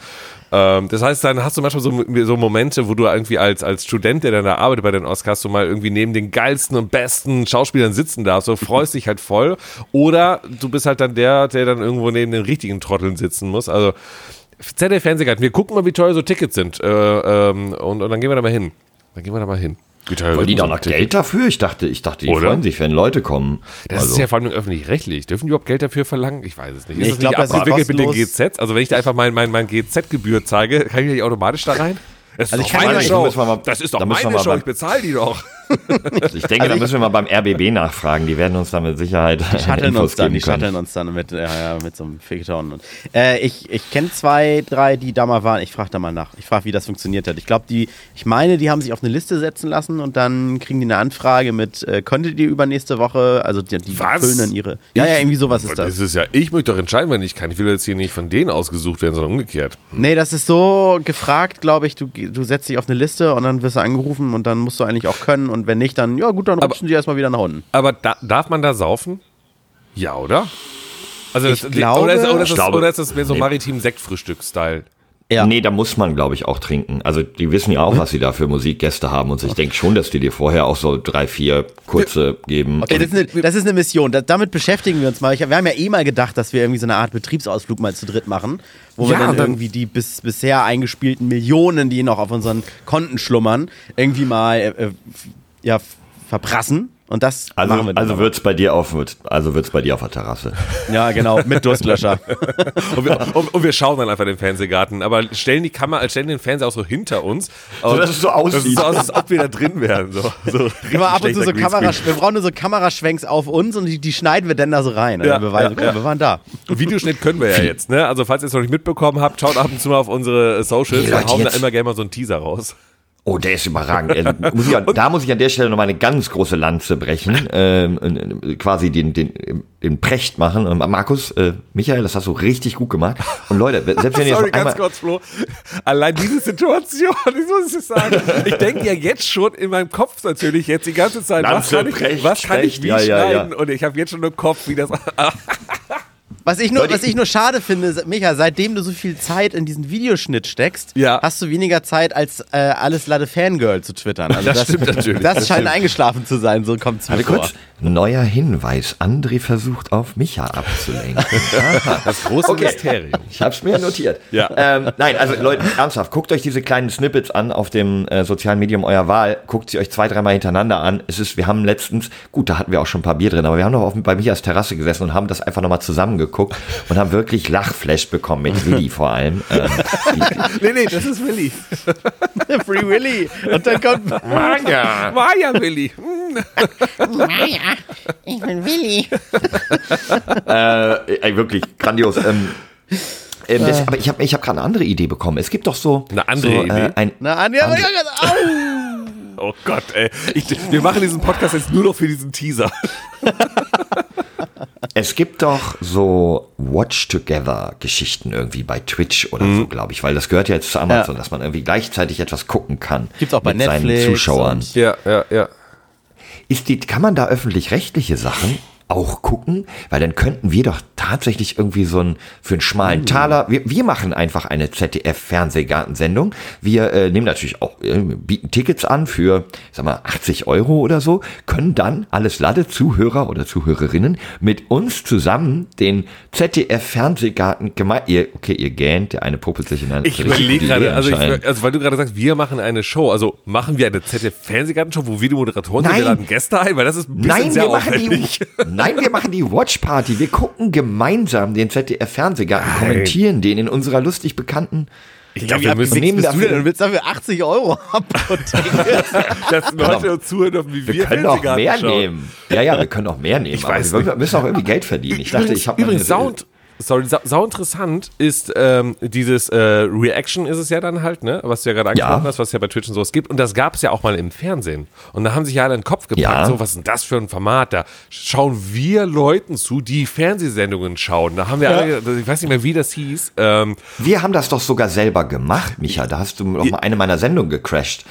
ähm, das heißt, dann hast du manchmal so, so Momente, wo du irgendwie als, als Student, der dann da arbeitet bei den Oscars, so mal irgendwie neben den geilsten und besten Schauspielern sitzen darfst, so freust <laughs> dich halt voll. Oder du bist halt dann der, der dann irgendwo neben den richtigen Trotteln sitzen muss. Also ZDF Fernsehgarten, wir gucken mal, wie teuer so Tickets sind. Äh, ähm, und, und dann gehen wir da mal hin. Dann gehen wir da mal hin. Wie teuer Wollen die da noch? Geld dafür? Ich dachte, ich dachte, die Oder? freuen sich, wenn Leute kommen. Das Also, ist ja vor allem öffentlich-rechtlich. Dürfen die überhaupt Geld dafür verlangen? Ich weiß es nicht. Nee, ist ich das glaub, nicht das ist abgewickelt mit den kostenlos. GZ? Also wenn ich da einfach mein, mein, mein GZ-Gebühr zeige, kann ich nicht automatisch da rein? Das ist Also doch ich kann meine ja- mal- das ist doch meine Show. Ich bezahle die doch. Ich denke, da müssen wir mal beim RBB nachfragen. Die werden uns da mit Sicherheit Die shutteln uns dann, die shutteln uns dann mit, ja, ja, mit so einem Fickton. Und, äh, ich ich kenne zwei, drei, die da mal waren. Ich frage da mal nach. Ich frage, wie das funktioniert hat. Ich glaube, die, ich meine, die haben sich auf eine Liste setzen lassen und dann kriegen die eine Anfrage mit, äh, könntet ihr übernächste Woche, also die, die Was? füllen dann ihre. Ja, ja, irgendwie sowas ist Das das. ist ja, ich möchte doch entscheiden, wenn ich kann. Ich will jetzt hier nicht von denen ausgesucht werden, sondern umgekehrt. Nee, das ist so gefragt, glaube ich. Du, du setzt dich auf eine Liste und dann wirst du angerufen und dann musst du eigentlich auch können. Und wenn nicht, dann, ja gut, dann rutschen sie erstmal wieder nach unten. Aber da, darf man da saufen? Ja, oder? Also Ich das, glaube- oder, ist, oder, ist das, glaube- oder ist das mehr so Nee. maritim Sektfrühstück-Style? Ja. Nee, da muss man, glaube ich, auch trinken. Also die wissen ja auch, was sie da für Musikgäste haben. Und ich denke schon, dass die dir vorher auch so drei, vier kurze geben. Okay, das ist, eine, das ist eine Mission. Da, damit beschäftigen wir uns mal. Ich, wir haben ja eh mal gedacht, dass wir irgendwie so eine Art Betriebsausflug mal zu dritt machen, wo wir Ja, dann, und dann- irgendwie die bis, bisher eingespielten Millionen, die noch auf unseren Konten schlummern, irgendwie mal äh, äh, ja, verprassen. Und das also machen wir also aber. wird's bei dir auf, also wird's bei dir auf der Terrasse. Ja, genau, mit Durstlöscher. <laughs> Und wir, und, und wir schauen dann einfach den Fernsehgarten. Aber stellen die Kamera, stellen den Fernseher auch so hinter uns. So, dass es so aussieht. Das sieht so aus, als ob wir da drin wären. So, so Immer ab und zu so Kamera, wir brauchen nur so Kameraschwenks auf uns und die, die schneiden wir dann da so rein. Ja, dann beweisen, ja, guck mal, ja. wir waren da. Und Videoschnitt können wir ja jetzt, ne? Also falls ihr es noch nicht mitbekommen habt, schaut ab und zu mal auf unsere Socials. Wir hauen da jetzt- immer gerne mal so einen Teaser raus. Oh, der ist überragend. Er, muss ich, an- da muss ich an der Stelle noch mal eine ganz große Lanze brechen, <laughs> ähm, äh, quasi den, den, den Precht machen. Markus, äh, Michael, das hast du richtig gut gemacht. Und Leute, selbst wenn ihr Sorry, ganz kurz, Flo. Allein diese Situation, <laughs> ich muss es sagen. Ich denke ja jetzt schon in meinem Kopf natürlich jetzt die ganze Zeit, was Lanze, kann ich, Precht, was kann ich Precht, wie ja, ja, ja. schneiden? Und ich habe jetzt schon im Kopf, wie das. <laughs> Was ich, nur, Leute, was ich nur schade finde, Micha, seitdem du so viel Zeit in diesen Videoschnitt steckst, Ja. hast du weniger Zeit als äh, alles Lade Fangirl zu twittern. Also Das stimmt natürlich, Das, das scheint stimmt. eingeschlafen zu sein, so kommt es mir vor. kurz, neuer Hinweis. André versucht auf Micha abzulenken. Das große Mysterium. Ich hab's mir notiert. Ja. Ähm, nein, also Leute, ernsthaft, guckt euch diese kleinen Snippets an auf dem äh, sozialen Medium eurer Wahl. Guckt sie euch zwei, dreimal hintereinander an. Es ist, wir haben letztens, gut, da hatten wir auch schon ein paar Bier drin, aber wir haben noch auf, bei Michas Terrasse gesessen und haben das einfach nochmal zusammengeguckt und haben wirklich Lachflash bekommen, mit Willi vor allem. Ähm, Nee, nee, das ist Willi. <laughs> Free Willy. Und dann kommt. Manga. War ja Willi. Maja, ich bin Willi. <laughs> äh, ey, wirklich grandios. Ähm, ähm, das, aber ich habe ich hab gerade eine andere Idee bekommen. Es gibt doch so, Eine andere so, Idee? Äh, ein, Na, Anja, Anja, au! Oh Gott, ey. Ich, wir machen diesen Podcast jetzt nur noch für diesen Teaser. <laughs> Es gibt doch so Watch-Together-Geschichten irgendwie bei Twitch oder Mhm. so, glaube ich, weil das gehört ja jetzt zu Amazon, dass man irgendwie gleichzeitig etwas gucken kann. Gibt's auch bei mit Netflix seinen Zuschauern. Ja, ja, ja. Ist die, kann man da öffentlich-rechtliche Sachen auch gucken? Weil dann könnten wir doch tatsächlich irgendwie so ein, für einen schmalen Uh. Taler, wir, wir machen einfach eine ZDF-Fernsehgartensendung. Wir äh, nehmen natürlich auch, äh, bieten Tickets an für, sag mal, 80 Euro oder so, können dann alles Lade Zuhörer oder Zuhörerinnen mit uns zusammen den ZDF-Fernsehgarten gemeint, ihr, okay, ihr gähnt, der eine puppelt sich in eine Ich überlege gerade, also, ich, also weil du gerade sagst, wir machen eine Show. Also machen wir eine ZDF-Fernsehgartenshow, wo wir die Moderatoren sind, wir Nein. laden Gäste ein, weil das ist ein bisschen Nein, sehr wir machen die, aufwendig. <laughs> nein, wir machen die Watch Party. Wir gucken gemeinsam den ZDF-Fernsehgarten, kommentieren den in unserer lustig bekannten. Ich glaube, wir müssen nehmen du dafür- denn? Du willst dafür 80 Euro haben. <laughs> dass Leute uns zuhören dürfen, wie wir, Wir können auch mehr schauen. nehmen. Ja, ja, wir können auch mehr nehmen. Ich weiß wir nicht. müssen auch irgendwie Geld verdienen. Ich dachte, ich habe Übrigens, Sound, sorry, sau, sau interessant ist ähm, dieses äh, Reaction ist es ja dann halt, ne, was du ja gerade angesprochen Ja. hast, was ja bei Twitch und sowas gibt. Und das gab es ja auch mal im Fernsehen. Und da haben sich ja alle in den Kopf gepackt, Ja. so, was ist denn das für ein Format? Da schauen wir Leuten zu, die Fernsehsendungen schauen. Da haben wir alle, ich weiß nicht mehr, wie das hieß. Ähm, Wir haben das doch sogar selber gemacht, Micha. Da hast du noch mal eine meiner Sendungen gecrashed.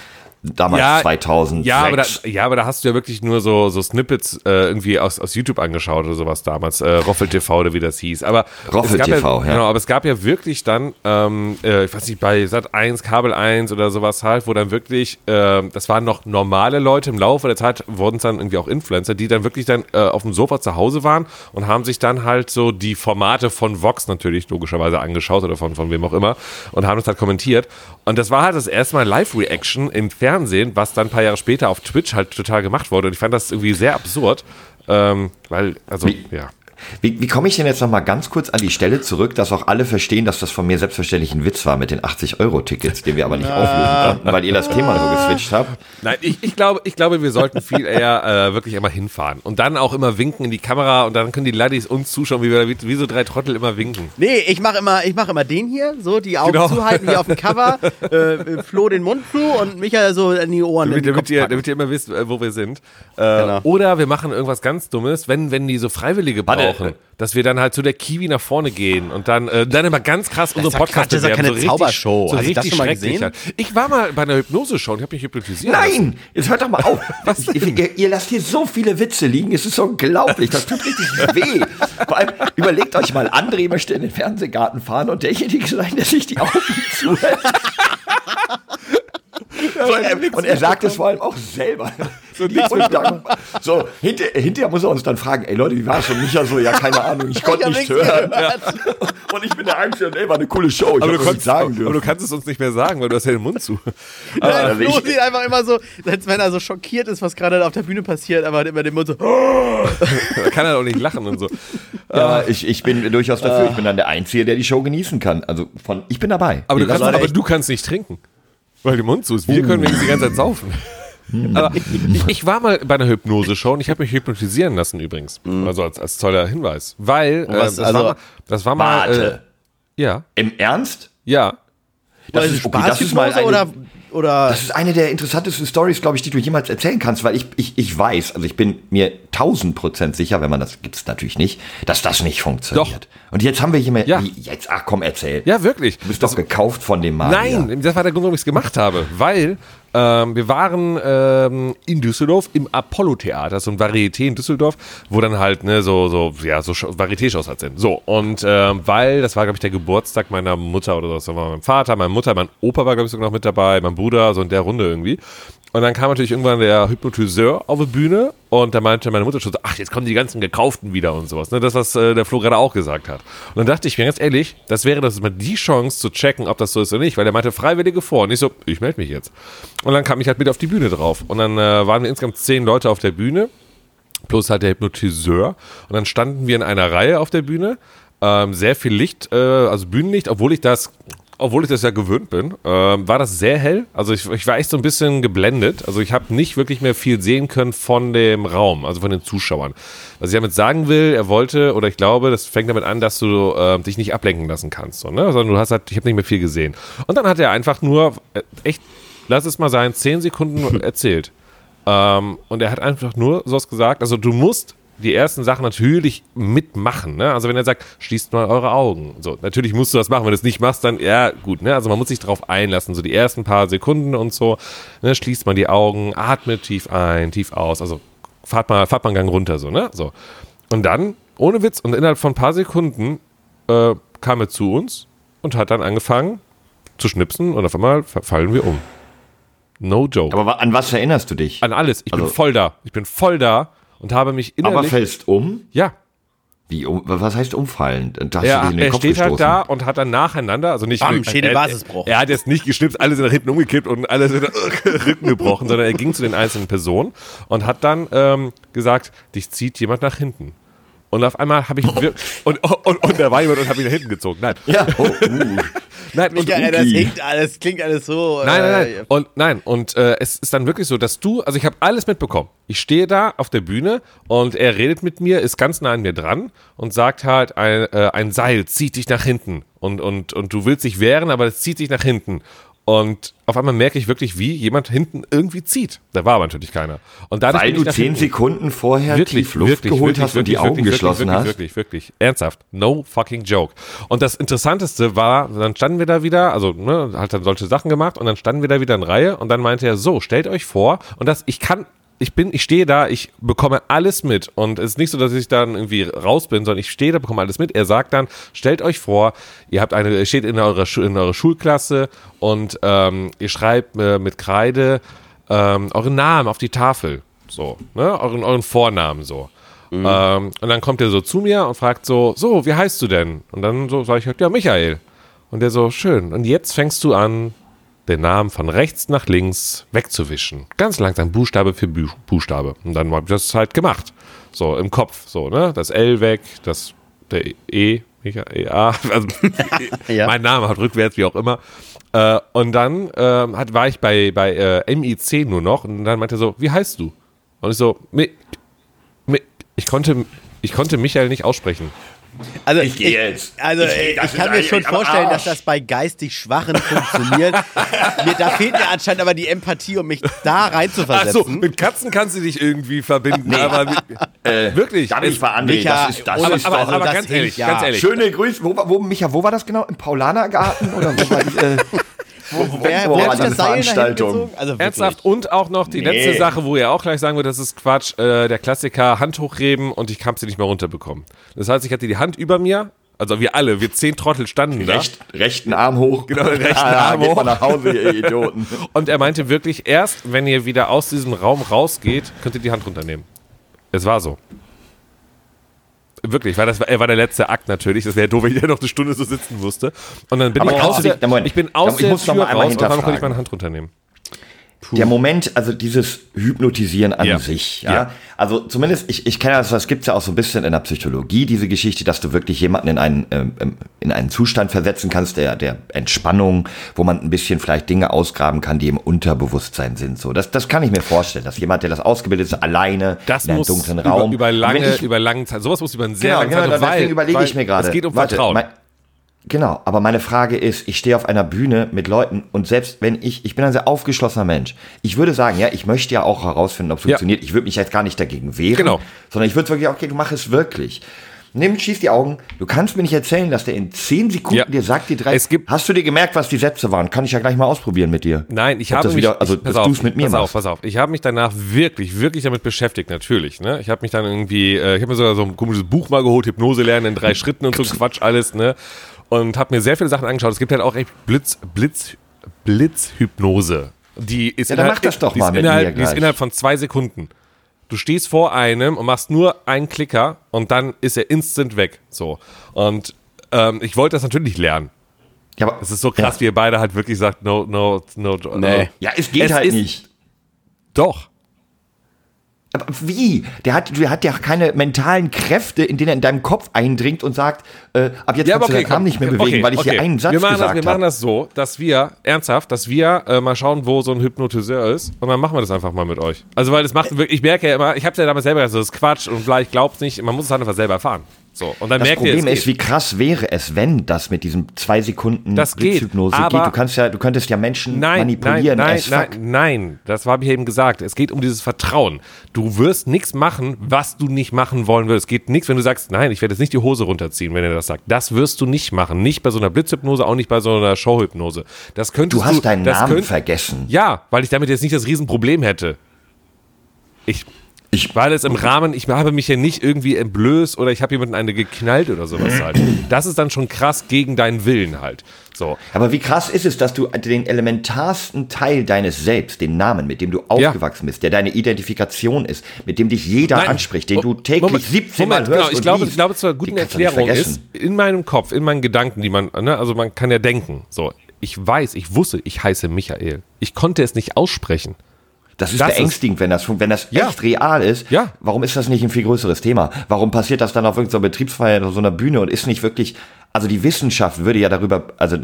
Damals ja, 2006. Ja aber, da, ja, aber da hast du ja wirklich nur so, so Snippets äh, irgendwie aus, aus YouTube angeschaut oder sowas damals. Äh, Roffel TV oder wie das hieß. Aber Roffel es TV, ja, ja. Genau, aber es gab ja wirklich dann, ähm, äh, ich weiß nicht, bei Sat 1, Kabel 1 oder sowas halt, wo dann wirklich, ähm, das waren noch normale Leute, im Laufe der Zeit wurden es dann irgendwie auch Influencer, die dann wirklich dann äh, auf dem Sofa zu Hause waren und haben sich dann halt so die Formate von Vox natürlich logischerweise angeschaut oder von, von wem auch immer und haben das halt kommentiert. Und das war halt das erste Mal Live-Reaction im Fernsehen, was dann ein paar Jahre später auf Twitch halt total gemacht wurde. Und ich fand das irgendwie sehr absurd, ähm, weil, also, Wie- ja. Wie, wie komme ich denn jetzt noch mal ganz kurz an die Stelle zurück, dass auch alle verstehen, dass das von mir selbstverständlich ein Witz war mit den 80-Euro-Tickets, den wir aber nicht auflösen konnten, weil ihr das Thema so geswitcht habt? Nein, ich, ich, glaube, ich glaube, wir sollten viel eher äh, wirklich immer hinfahren und dann auch immer winken in die Kamera und dann können die Laddies uns zuschauen, wie wir wie, wie so drei Trottel immer winken. Nee, ich mache immer, ich mach immer den hier, so die Augen Genau. zuhalten wie auf dem Cover, <laughs> äh, Flo den Mund zu und Michael so in die Ohren. Damit, damit, ihr, damit ihr immer wisst, äh, wo wir sind. Äh, Genau. Oder wir machen irgendwas ganz Dummes, wenn, wenn die so Freiwillige Warte. Brauchen, <laughs> dass wir dann halt zu der Kiwi nach vorne gehen und dann, äh, dann immer ganz krass unsere doch Podcasts Quatsch, das ist bewerben. keine Zaubershow. So Hast du das richtig schon mal gesehen? halt. Ich war mal bei einer Hypnose-Show und ich habe mich hypnotisiert. Nein, jetzt hört doch mal auf. <laughs> ihr, ihr, ihr lasst hier so viele Witze liegen, es ist unglaublich, das tut richtig <laughs> weh. Vor allem, überlegt euch mal, André möchte in den Fernsehgarten fahren und derjenige sein, der sich die Augen zuhält. So, er, und er sagt es vor allem auch selber. <laughs> So, und dann, so hinter, hinterher muss er uns dann fragen, ey Leute, wie war es schon? Micha so, ja, keine Ahnung, ich <laughs> konnte nichts hören. gehört. <laughs> Und ich bin der Einzige, und ey, war eine coole Show. Ich aber, du nicht sagen aber du kannst es uns nicht mehr sagen, weil du hast ja den Mund zu. Nein, also Flo sieht einfach immer so, als wenn er so schockiert ist, was gerade auf der Bühne passiert, aber hat immer den Mund so. Da kann er auch nicht lachen und so. Ja, ich, ich bin durchaus dafür. Ich bin dann der Einzige, der die Show genießen kann. Also von, ich bin dabei. Aber du, kannst, aber du kannst nicht trinken, weil der Mund zu ist. Wir können wenigstens die ganze Zeit saufen. Aber ich, ich war mal bei einer Hypnose-Show und ich habe mich hypnotisieren lassen übrigens. Also als, als toller Hinweis. Weil, äh, das, also- war mal, das war mal... Warte. Äh, ja, Im Ernst? ja. Das Also ist, okay, das ist mal eine, oder Oder Das ist eine der interessantesten Stories, glaube ich, die du jemals erzählen kannst, weil ich, ich, ich weiß, also ich bin mir tausend Prozent sicher, wenn man das gibt's natürlich nicht, dass das nicht funktioniert. Und jetzt haben wir jemanden, Ja. wie, jetzt, ach komm, erzähl. Ja, wirklich. Du bist doch gekauft von dem Magier. Nein, das war der Grund, warum ich es gemacht habe. Weil ähm, wir waren ähm, in Düsseldorf im Apollo-Theater, so ein Varieté in Düsseldorf, wo dann halt ne, so, so, ja, so Varieté-Shows halt sind. So, und ähm, weil, das war, glaube ich, der Geburtstag meiner Mutter oder so, das war mein Vater, meine Mutter, mein Opa war, glaube ich, sogar noch mit dabei, mein Bruder, so in der Runde irgendwie. Und dann kam natürlich irgendwann der Hypnotiseur auf die Bühne und da meinte meine Mutter schon so, ach, jetzt kommen die ganzen Gekauften wieder und sowas. Ne? Das, was äh, der Flo gerade auch gesagt hat. Und dann dachte ich mir ganz ehrlich, das wäre das mal die Chance zu checken, ob das so ist oder nicht, weil er meinte Freiwillige vor. Und ich so, ich melde mich jetzt. Und dann kam ich halt mit auf die Bühne drauf. Und dann äh, waren wir insgesamt zehn Leute auf der Bühne, plus halt der Hypnotiseur. Und dann standen wir in einer Reihe auf der Bühne. Ähm, sehr viel Licht, äh, also Bühnenlicht, obwohl ich das obwohl ich das ja gewöhnt bin, ähm, war das sehr hell. Also ich, ich war echt so ein bisschen geblendet. Also ich habe nicht wirklich mehr viel sehen können von dem Raum, also von den Zuschauern. Was ich damit sagen will, er wollte, oder ich glaube, das fängt damit an, dass du äh, dich nicht ablenken lassen kannst. So, ne? Sondern du hast halt, ich habe nicht mehr viel gesehen. Und dann hat er einfach nur, äh, echt, lass es mal sein, zehn Sekunden <laughs> erzählt. Ähm, und er hat einfach nur sowas gesagt. Also du musst die ersten Sachen natürlich mitmachen. Ne? Also wenn er sagt, schließt mal eure Augen. So, natürlich musst du das machen. Wenn du es nicht machst, dann ja gut. Ne? Also man muss sich darauf einlassen. So die ersten paar Sekunden und so. Ne? Schließt mal die Augen, atmet tief ein, tief aus. Also fahrt mal, fahrt mal einen Gang runter. So, ne? so. Und dann, ohne Witz, und innerhalb von ein paar Sekunden äh, kam er zu uns und hat dann angefangen zu schnipsen und auf einmal fa- fallen wir um. No joke. Aber an was erinnerst du dich? An alles. Ich bin Also- voll da. Ich bin voll da und habe mich Aber innerlich. fällst um? ja, Wie, um, was heißt umfallen? Da hast er, du dich in den er Kopf steht halt gestoßen. da und hat dann nacheinander, also nicht Bam, er, er, er hat jetzt nicht geschnipst, alle sind nach hinten umgekippt und alle sind <laughs> Rücken gebrochen, sondern er ging zu den einzelnen Personen und hat dann ähm, gesagt, dich zieht jemand nach hinten. Und auf einmal habe ich wir- <laughs> und, und, und da war jemand und habe ihn nach hinten gezogen. Nein, Ja, oh, uh. nein, und, ja, das klingt alles, klingt alles so. Nein, nein, äh, nein. Und nein, und äh, es ist dann wirklich so, dass du, also ich habe alles mitbekommen. Ich stehe da auf der Bühne und er redet mit mir, ist ganz nah an mir dran und sagt halt, ein, äh, ein Seil zieht dich nach hinten. Und, und, und du willst dich wehren, aber es zieht dich nach hinten. Und auf einmal merke ich wirklich, wie jemand hinten irgendwie zieht. Da war aber natürlich keiner. Und dadurch Weil du zehn. Sekunden vorher Wirklich, tief Luft wirklich, geholt wirklich, hast und die Augen wirklich, geschlossen wirklich, hast. Wirklich, wirklich, wirklich. Ernsthaft. No fucking joke. Und das Interessanteste war, dann standen wir da wieder, also ne, hat dann solche Sachen gemacht und dann standen wir da wieder in Reihe und dann meinte er, so, stellt euch vor, und das, ich kann, ich bin, ich stehe da, ich bekomme alles mit. Und es ist nicht so, dass ich dann irgendwie raus bin, sondern ich stehe da, bekomme alles mit. Er sagt dann, stellt euch vor, ihr habt eine, ihr steht in eurer, in eurer Schulklasse und ähm, ihr schreibt äh, mit Kreide ähm, euren Namen auf die Tafel. So, ne? Euren, euren Vornamen so. Ähm, und dann kommt er so zu mir und fragt so, so, wie heißt du denn? Und dann so sage ich halt, ja, Michael. Und der so, schön. Und jetzt fängst du an, den Namen von rechts nach links wegzuwischen. Ganz langsam, Buchstabe für Bu Buchstabe. Und dann habe ich das halt gemacht. So, im Kopf. So, ne? Das L weg, das der E, Michael, E, A, <laughs> also <laughs> Ja. mein Name hat rückwärts, wie auch immer. Äh, und dann ähm, hat, war ich bei, bei äh, MIC nur noch und dann meinte er so, wie heißt du? Und ich so, Mi, Mi, ich konnte, ich konnte Michael nicht aussprechen. Also Ich geh jetzt. Also Ich geh, ich, kann mir schon vorstellen, Arsch. dass das bei geistig Schwachen funktioniert. <laughs> mir, da fehlt mir anscheinend aber die Empathie, um mich da rein zu Ach so, mit Katzen kannst du dich irgendwie verbinden, aber mit, <laughs> wirklich. Da bin ich André. Micha, das ist, das ohne ist aber, doch, aber, aber das ganz ehrlich, ja. ganz ehrlich. Schöne Grüße. Wo, war- wo, Micha, wo war das genau? Im Paulanergarten? Oder wo war die, äh, <laughs> wo, wo, Wer, wo hat das Veranstaltung? Also. Ernsthaft und auch noch die Nee. letzte Sache, wo ihr auch gleich sagen würdet, das ist Quatsch, äh, der Klassiker Hand hochreben und ich habe sie nicht mehr runterbekommen. Das heißt, ich hatte die Hand über mir, also wir alle, wir zehn Trottel standen da. Recht, rechten Arm hoch. Genau, den <laughs> rechten Ah, Arm geht hoch. mal nach Hause, ihr <laughs> Idioten. Und er meinte wirklich, erst wenn ihr wieder aus diesem Raum rausgeht, könnt ihr die Hand runternehmen. Es war so. Wirklich, weil das war, er war der letzte Akt natürlich. Das wäre doof, wenn ich ja noch eine Stunde so sitzen musste. Und dann bin Aber ich aus der, ich bin aus Ich der Tür raus und dann konnte ich meine Hand runternehmen. Der Moment, also dieses Hypnotisieren an Ja. sich, ja. Ja. Also zumindest, ich, ich kenne das, das gibt's ja auch so ein bisschen in der Psychologie, diese Geschichte, dass du wirklich jemanden in einen, ähm, ähm, in einen Zustand versetzen kannst, der, der Entspannung, wo man ein bisschen vielleicht Dinge ausgraben kann, die im Unterbewusstsein sind. So, das, das kann ich mir vorstellen, dass jemand, der das ausgebildet ist, alleine Das in einem dunklen Raum. über lange, ich- über lange Zeit, sowas muss über einen sehr Genau, langen genau, Zeitraum, deswegen überlege ich mir gerade. Es geht um warte, Vertrauen. mein- Genau, aber meine Frage ist, ich stehe auf einer Bühne mit Leuten und selbst wenn ich, ich bin ein sehr aufgeschlossener Mensch, ich würde sagen, ja, ich möchte ja auch herausfinden, ob es Ja. funktioniert. Ich würde mich jetzt gar nicht dagegen wehren, Genau. sondern ich würde wirklich, okay, du mach es wirklich. Nimm, schließ die Augen. Du kannst mir nicht erzählen, dass der in zehn Sekunden Ja. dir sagt, die drei. Es gibt- Hast du dir gemerkt, was die Sätze waren? Kann ich ja gleich mal ausprobieren mit dir. Nein, ich Ob habe das mich, wieder, also, ich, pass dass du es mit mir pass machst. auf, pass auf. Ich habe mich danach wirklich, wirklich damit beschäftigt, natürlich. Ne? Ich habe mich dann irgendwie, äh, ich habe mir sogar so ein komisches Buch mal geholt, Hypnose lernen in drei <laughs> Schritten und so Quatsch alles, ne? Und habe mir sehr viele Sachen angeschaut. Es gibt halt auch echt Blitz, Blitz, Blitzhypnose. Die ist, Ja, innerhalb, die ist innerhalb, Die ist innerhalb von zwei Sekunden. Du stehst vor einem und machst nur einen Klicker und dann ist er instant weg. So. Und ähm, ich wollte das natürlich lernen. Ja, aber Es ist so krass, wie ihr beide halt wirklich sagt, no, no, no. Nee. Ja, es geht Es halt nicht. Doch. Aber wie? Der hat, der hat ja keine mentalen Kräfte, in denen er in deinem Kopf eindringt und sagt, äh, ab jetzt kannst du deinen Arm nicht mehr bewegen, okay, weil ich okay. hier einen Satz wir machen das, gesagt Wir machen habe. das so, dass wir, ernsthaft, dass wir äh, mal schauen, wo so ein Hypnotiseur ist und dann machen wir das einfach mal mit euch. Also, weil das macht wirklich, ich merke ja immer, ich habe ja damals selber gesagt, das ist Quatsch und vielleicht glaubt's nicht, man muss es halt einfach selber erfahren. So, und dann Das merkt ihr, Problem es ist, wie krass wäre es, wenn das mit diesem zwei Sekunden Das geht, Blitzhypnose aber- geht. Du kannst ja, du könntest ja Menschen Nein, manipulieren. nein, nein, nein, nein, das habe ich eben gesagt. Es geht um dieses Vertrauen. Du wirst nichts machen, was du nicht machen wollen würdest. Es geht nichts, wenn du sagst, nein, ich werde jetzt nicht die Hose runterziehen, wenn er das sagt. Das wirst du nicht machen. Nicht bei so einer Blitzhypnose, auch nicht bei so einer Showhypnose. Das könntest Du hast deinen das Namen könnt- vergessen. Ja, weil ich damit jetzt nicht das Riesenproblem hätte. Ich, Ich- weil es im Rahmen, ich habe mich ja nicht irgendwie entblößt oder ich habe jemanden eine geknallt oder sowas halt. Das ist dann schon krass gegen deinen Willen halt. So. Aber wie krass ist es, dass du den elementarsten Teil deines Selbst, den Namen, mit dem du aufgewachsen bist, der deine Identifikation ist, mit dem dich jeder Nein. anspricht, den du täglich Moment, 17 Moment, Mal hörst genau, ich und glaube, liest, ich glaube, zur guten Erklärung ist, in meinem Kopf, in meinen Gedanken, die man, ne, also man kann ja denken, so, ich weiß, ich wusste, ich heiße Michael. Ich konnte es nicht aussprechen. Das ist Das ist- beängstigend, wenn das, wenn das Ja. echt real ist. Ja. Warum ist das nicht ein viel größeres Thema? Warum passiert das dann auf irgendeiner Betriebsfeier oder so einer Bühne und ist nicht wirklich, also die Wissenschaft würde ja darüber, also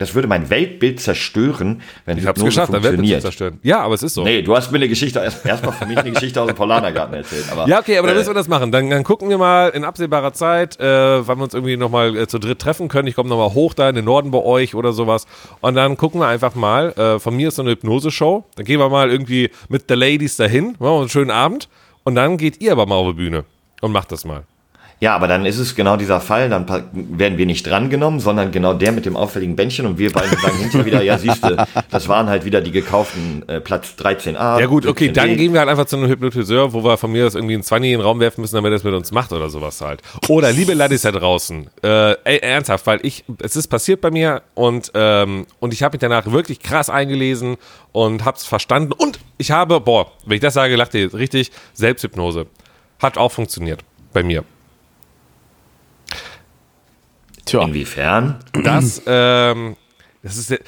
das würde mein Weltbild zerstören, wenn Ich Hypnose geschafft, funktioniert. zerstören. Ja, aber es ist so. Nee, du hast mir eine Geschichte, erst- erstmal für mich eine Geschichte aus dem Paulanergarten erzählt. Aber, Ja, okay, aber dann äh, müssen wir das machen. Dann, dann gucken wir mal in absehbarer Zeit, äh, wann wir uns irgendwie nochmal äh, zu dritt treffen können. Ich komme nochmal hoch da in den Norden bei euch oder sowas. Und dann gucken wir einfach mal. Äh, von mir ist so eine Hypnose-Show. Dann gehen wir mal irgendwie mit the Ladies dahin. Machen wir einen schönen Abend. Und dann geht ihr aber mal auf die Bühne und macht das mal. Ja, aber dann ist es genau dieser Fall, dann werden wir nicht drangenommen, sondern genau der mit dem auffälligen Bändchen und wir beiden sagen hinterher wieder, ja siehste, das waren halt wieder die gekauften äh, Platz 13a. Ja gut, okay, 17D. dann gehen wir halt einfach zu einem Hypnotiseur, wo wir von mir aus irgendwie einen 20 in den Raum werfen müssen, damit er das mit uns macht oder sowas halt. Oder liebe Ladies da draußen, äh, ey, ernsthaft, weil ich, es ist passiert bei mir und, ähm, und ich habe mich danach wirklich krass eingelesen und hab's verstanden und ich habe, boah, wenn ich das sage, lacht ihr richtig, Selbsthypnose. Hat auch funktioniert bei mir. Tja. Inwiefern? Das, ähm, das ist, der-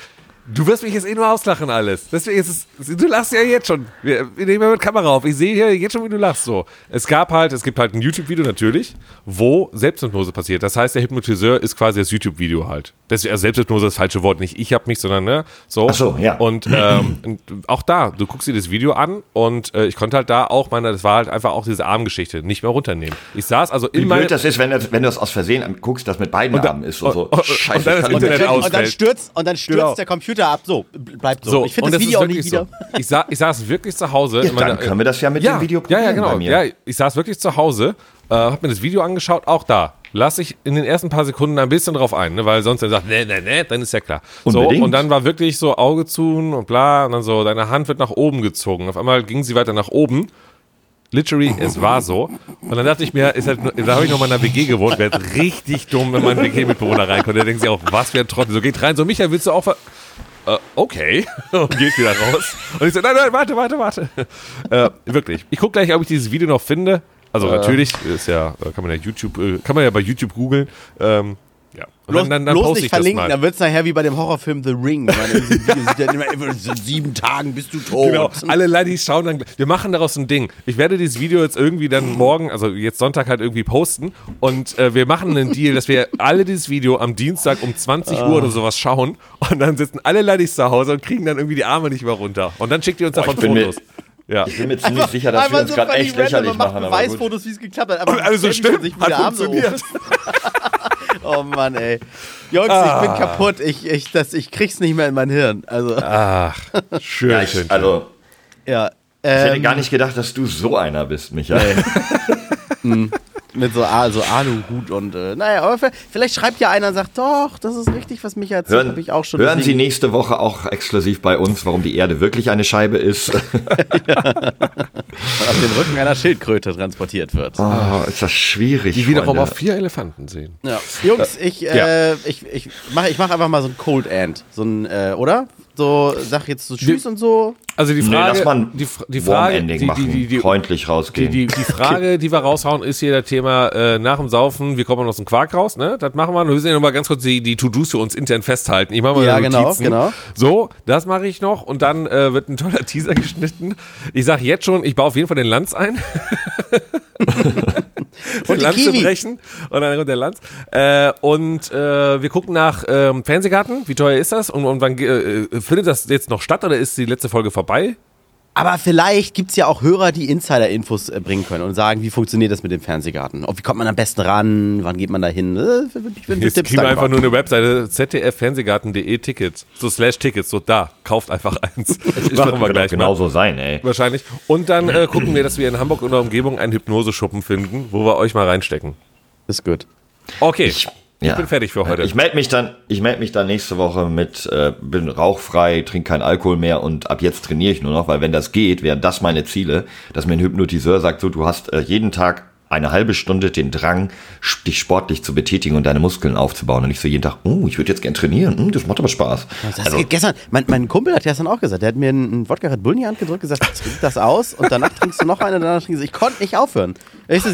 du wirst mich jetzt eh nur auslachen alles. Deswegen ist es, du lachst ja jetzt schon. Wir, wir nehmen ja mit Kamera auf. Ich sehe hier jetzt schon, wie du lachst so. Es gab halt, es gibt halt ein YouTube-Video natürlich, wo Selbsthypnose passiert. Das heißt, der Hypnotiseur ist quasi das YouTube-Video halt. Deswegen, also Selbsthypnose ist das falsche Wort. Nicht ich hab mich, sondern, ne, so. Ach so, ja. Und, ähm, und auch da, du guckst dir das Video an und äh, ich konnte halt da auch meine, das war halt einfach auch diese Armgeschichte, nicht mehr runternehmen. Ich saß also in Wie meinem, blöd das ist, wenn, das, wenn du das aus Versehen guckst, das mit beiden Und da- Armen ist und so. und- Scheiße, und dann das kann ich Internet nicht. aus- und, dann stürzt, und dann stürzt Genau. der Computer ab. So, bleibt so. So, ich finde das ist Video auch wirklich wieder. So. Ich, sa ich saß wirklich zu Hause. Ja, in meiner- dann können wir das ja mit ja, dem Video Ja, ja, probieren genau. bei mir. Ja, ich saß wirklich zu Hause, äh, hab mir das Video angeschaut, auch da. Lass ich in den ersten paar Sekunden ein bisschen drauf ein, ne, weil sonst er sagt, nee, nee, nee, dann ist ja klar. So, und dann war wirklich so Auge zu und bla, und dann so, deine Hand wird nach oben gezogen. Auf einmal ging sie weiter nach oben. Literally, es war so. Und dann dachte ich mir, ist halt, da habe ich noch mal in einer WG gewohnt, wäre jetzt richtig dumm, wenn mein WG-Mitbewohner reinkommt. Der denkt sich auch, was für ein Trottel. So geht rein, so, Michael, willst du auch ver äh, okay. <laughs> Und geht wieder raus. Und ich so, nein, nein, warte, warte, warte. Äh, wirklich. Ich gucke gleich, ob ich dieses Video noch finde. Also natürlich, ist ja, äh, kann man ja YouTube, äh, kann man ja bei YouTube googeln. Ähm, ja. Und Bloß, bloß poste nicht ich das verlinken, dann wird es nachher wie bei dem Horrorfilm The Ring. Ich in so sieben Tagen bist du tot. Genau, alle Ladies schauen dann. Wir machen daraus ein Ding. Ich werde dieses Video jetzt irgendwie dann morgen, also jetzt Sonntag halt irgendwie posten und äh, wir machen einen Deal, dass wir alle dieses Video am Dienstag um 20 Uhr oder sowas schauen und dann sitzen alle Ladies zu Hause und kriegen dann irgendwie die Arme nicht mehr runter. Und dann schickt ihr uns davon ich bin mir- Fotos. Ja. Ich bin mir ziemlich sicher, dass wir uns gerade völlig echt lächerlich machen. Aber gut. Beweisfotos, wie es geklappt hat. Aber Und alles so stimmt, hat so funktioniert. <laughs> Oh Mann, ey. Jungs, ich bin kaputt. Ich, ich, das, ich krieg's nicht mehr in mein Hirn. Also, Ach, schön, Ja, schön. ich, also, ja. ich hätte Ähm, gar nicht gedacht, dass du so einer bist, Michael. <laughs> mit so, A- so Aluhut und äh, naja, aber vielleicht schreibt ja einer und sagt, doch, das ist richtig, was mich erzählt, Hören, habe ich auch schon. hören Sie deswegen- nächste Woche auch exklusiv bei uns, warum die Erde wirklich eine Scheibe ist. <laughs> <laughs> auf dem Rücken einer Schildkröte transportiert wird. Oh, ist das schwierig. Die wiederum auf vier Elefanten sehen. Ja. Jungs, ich, äh, ich, ich mache ich mach einfach mal so ein Cold End. So ein, äh, oder? So, sag jetzt so Tschüss und so. Also die Nee, Frage, ein die, die Frage, die, machen, die, die, die, freundlich die, rausgehen. die, die Frage, die wir raushauen, ist hier das Thema äh, nach dem Saufen, wie kommt man aus dem Quark raus, ne? Das machen wir. Wir müssen ja nochmal ganz kurz die, die To-Dos für uns intern festhalten. Ich mache mal Ja, genau, genau. So, das mache ich noch und dann äh, wird ein toller <laughs> Teaser geschnitten. Ich sage jetzt schon, ich baue auf jeden Fall den Lanz ein. <laughs> <laughs> und die Lanze Kiwi. brechen und dann kommt der Lanz. Äh, und äh, wir gucken nach ähm, Fernsehgarten. Wie teuer ist das? Und, und wann äh, äh, findet das jetzt noch statt oder ist die letzte Folge vorbei? Aber vielleicht gibt's ja auch Hörer, die Insider-Infos äh, bringen können und sagen, wie funktioniert das mit dem Fernsehgarten? Wie kommt man am besten ran? Wann geht man da hin? Äh, Ich bin Jetzt kriegen wir einfach nur eine Webseite zdffernsehgarten.de Tickets. So slash Tickets, so da. Kauft einfach eins. <laughs> Das Machen wir gleich genau mal. so sein, ey. Wahrscheinlich. Und dann äh, gucken wir, dass wir in Hamburg und der Umgebung einen Hypnoseschuppen finden, wo wir euch mal reinstecken. Ist gut. Okay. Ich, Ich ja. bin fertig für heute. Ich melde mich dann, ich melde mich dann nächste Woche mit, äh, bin rauchfrei, trinke keinen Alkohol mehr und ab jetzt trainiere ich nur noch, weil wenn das geht, wären das meine Ziele, dass mir ein Hypnotiseur sagt, so, du hast äh, jeden Tag eine halbe Stunde den Drang, dich sportlich zu betätigen und deine Muskeln aufzubauen. Und ich so jeden Tag, oh, ich würde jetzt gern trainieren, hm, das macht aber Spaß. Das Also, gestern, mein, mein Kumpel hat gestern auch gesagt, der hat mir einen Wodka Red Bull in die Hand gedrückt, gesagt, trink das aus und danach trinkst du noch eine, danach trinkst du. Ich konnte nicht aufhören. Ich so,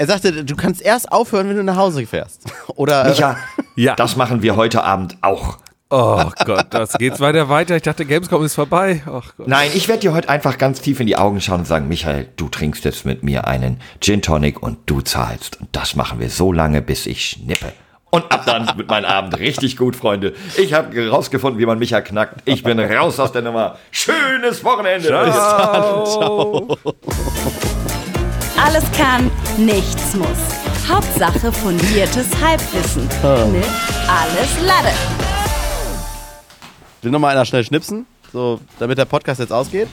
Er sagte, du kannst erst aufhören, wenn du nach Hause fährst. <laughs> Oder Micha, <laughs> Ja. das machen wir heute Abend auch. oh Gott, das geht's weiter weiter. Ich dachte, Gamescom ist vorbei. Nein, ich werde dir heute einfach ganz tief in die Augen schauen und sagen, Michael, du trinkst jetzt mit mir einen Gin Tonic und du zahlst. Und das machen wir so lange, bis ich schnippe. Und ab dann wird mein Abend richtig gut, Freunde. Ich habe herausgefunden, wie man Micha knackt. Ich bin raus aus der Nummer. Schönes Wochenende. Ciao. Alles kann, nichts muss. Hauptsache fundiertes Halbwissen mit Alles Lade. will noch mal einer schnell schnipsen, so, damit der Podcast jetzt ausgeht?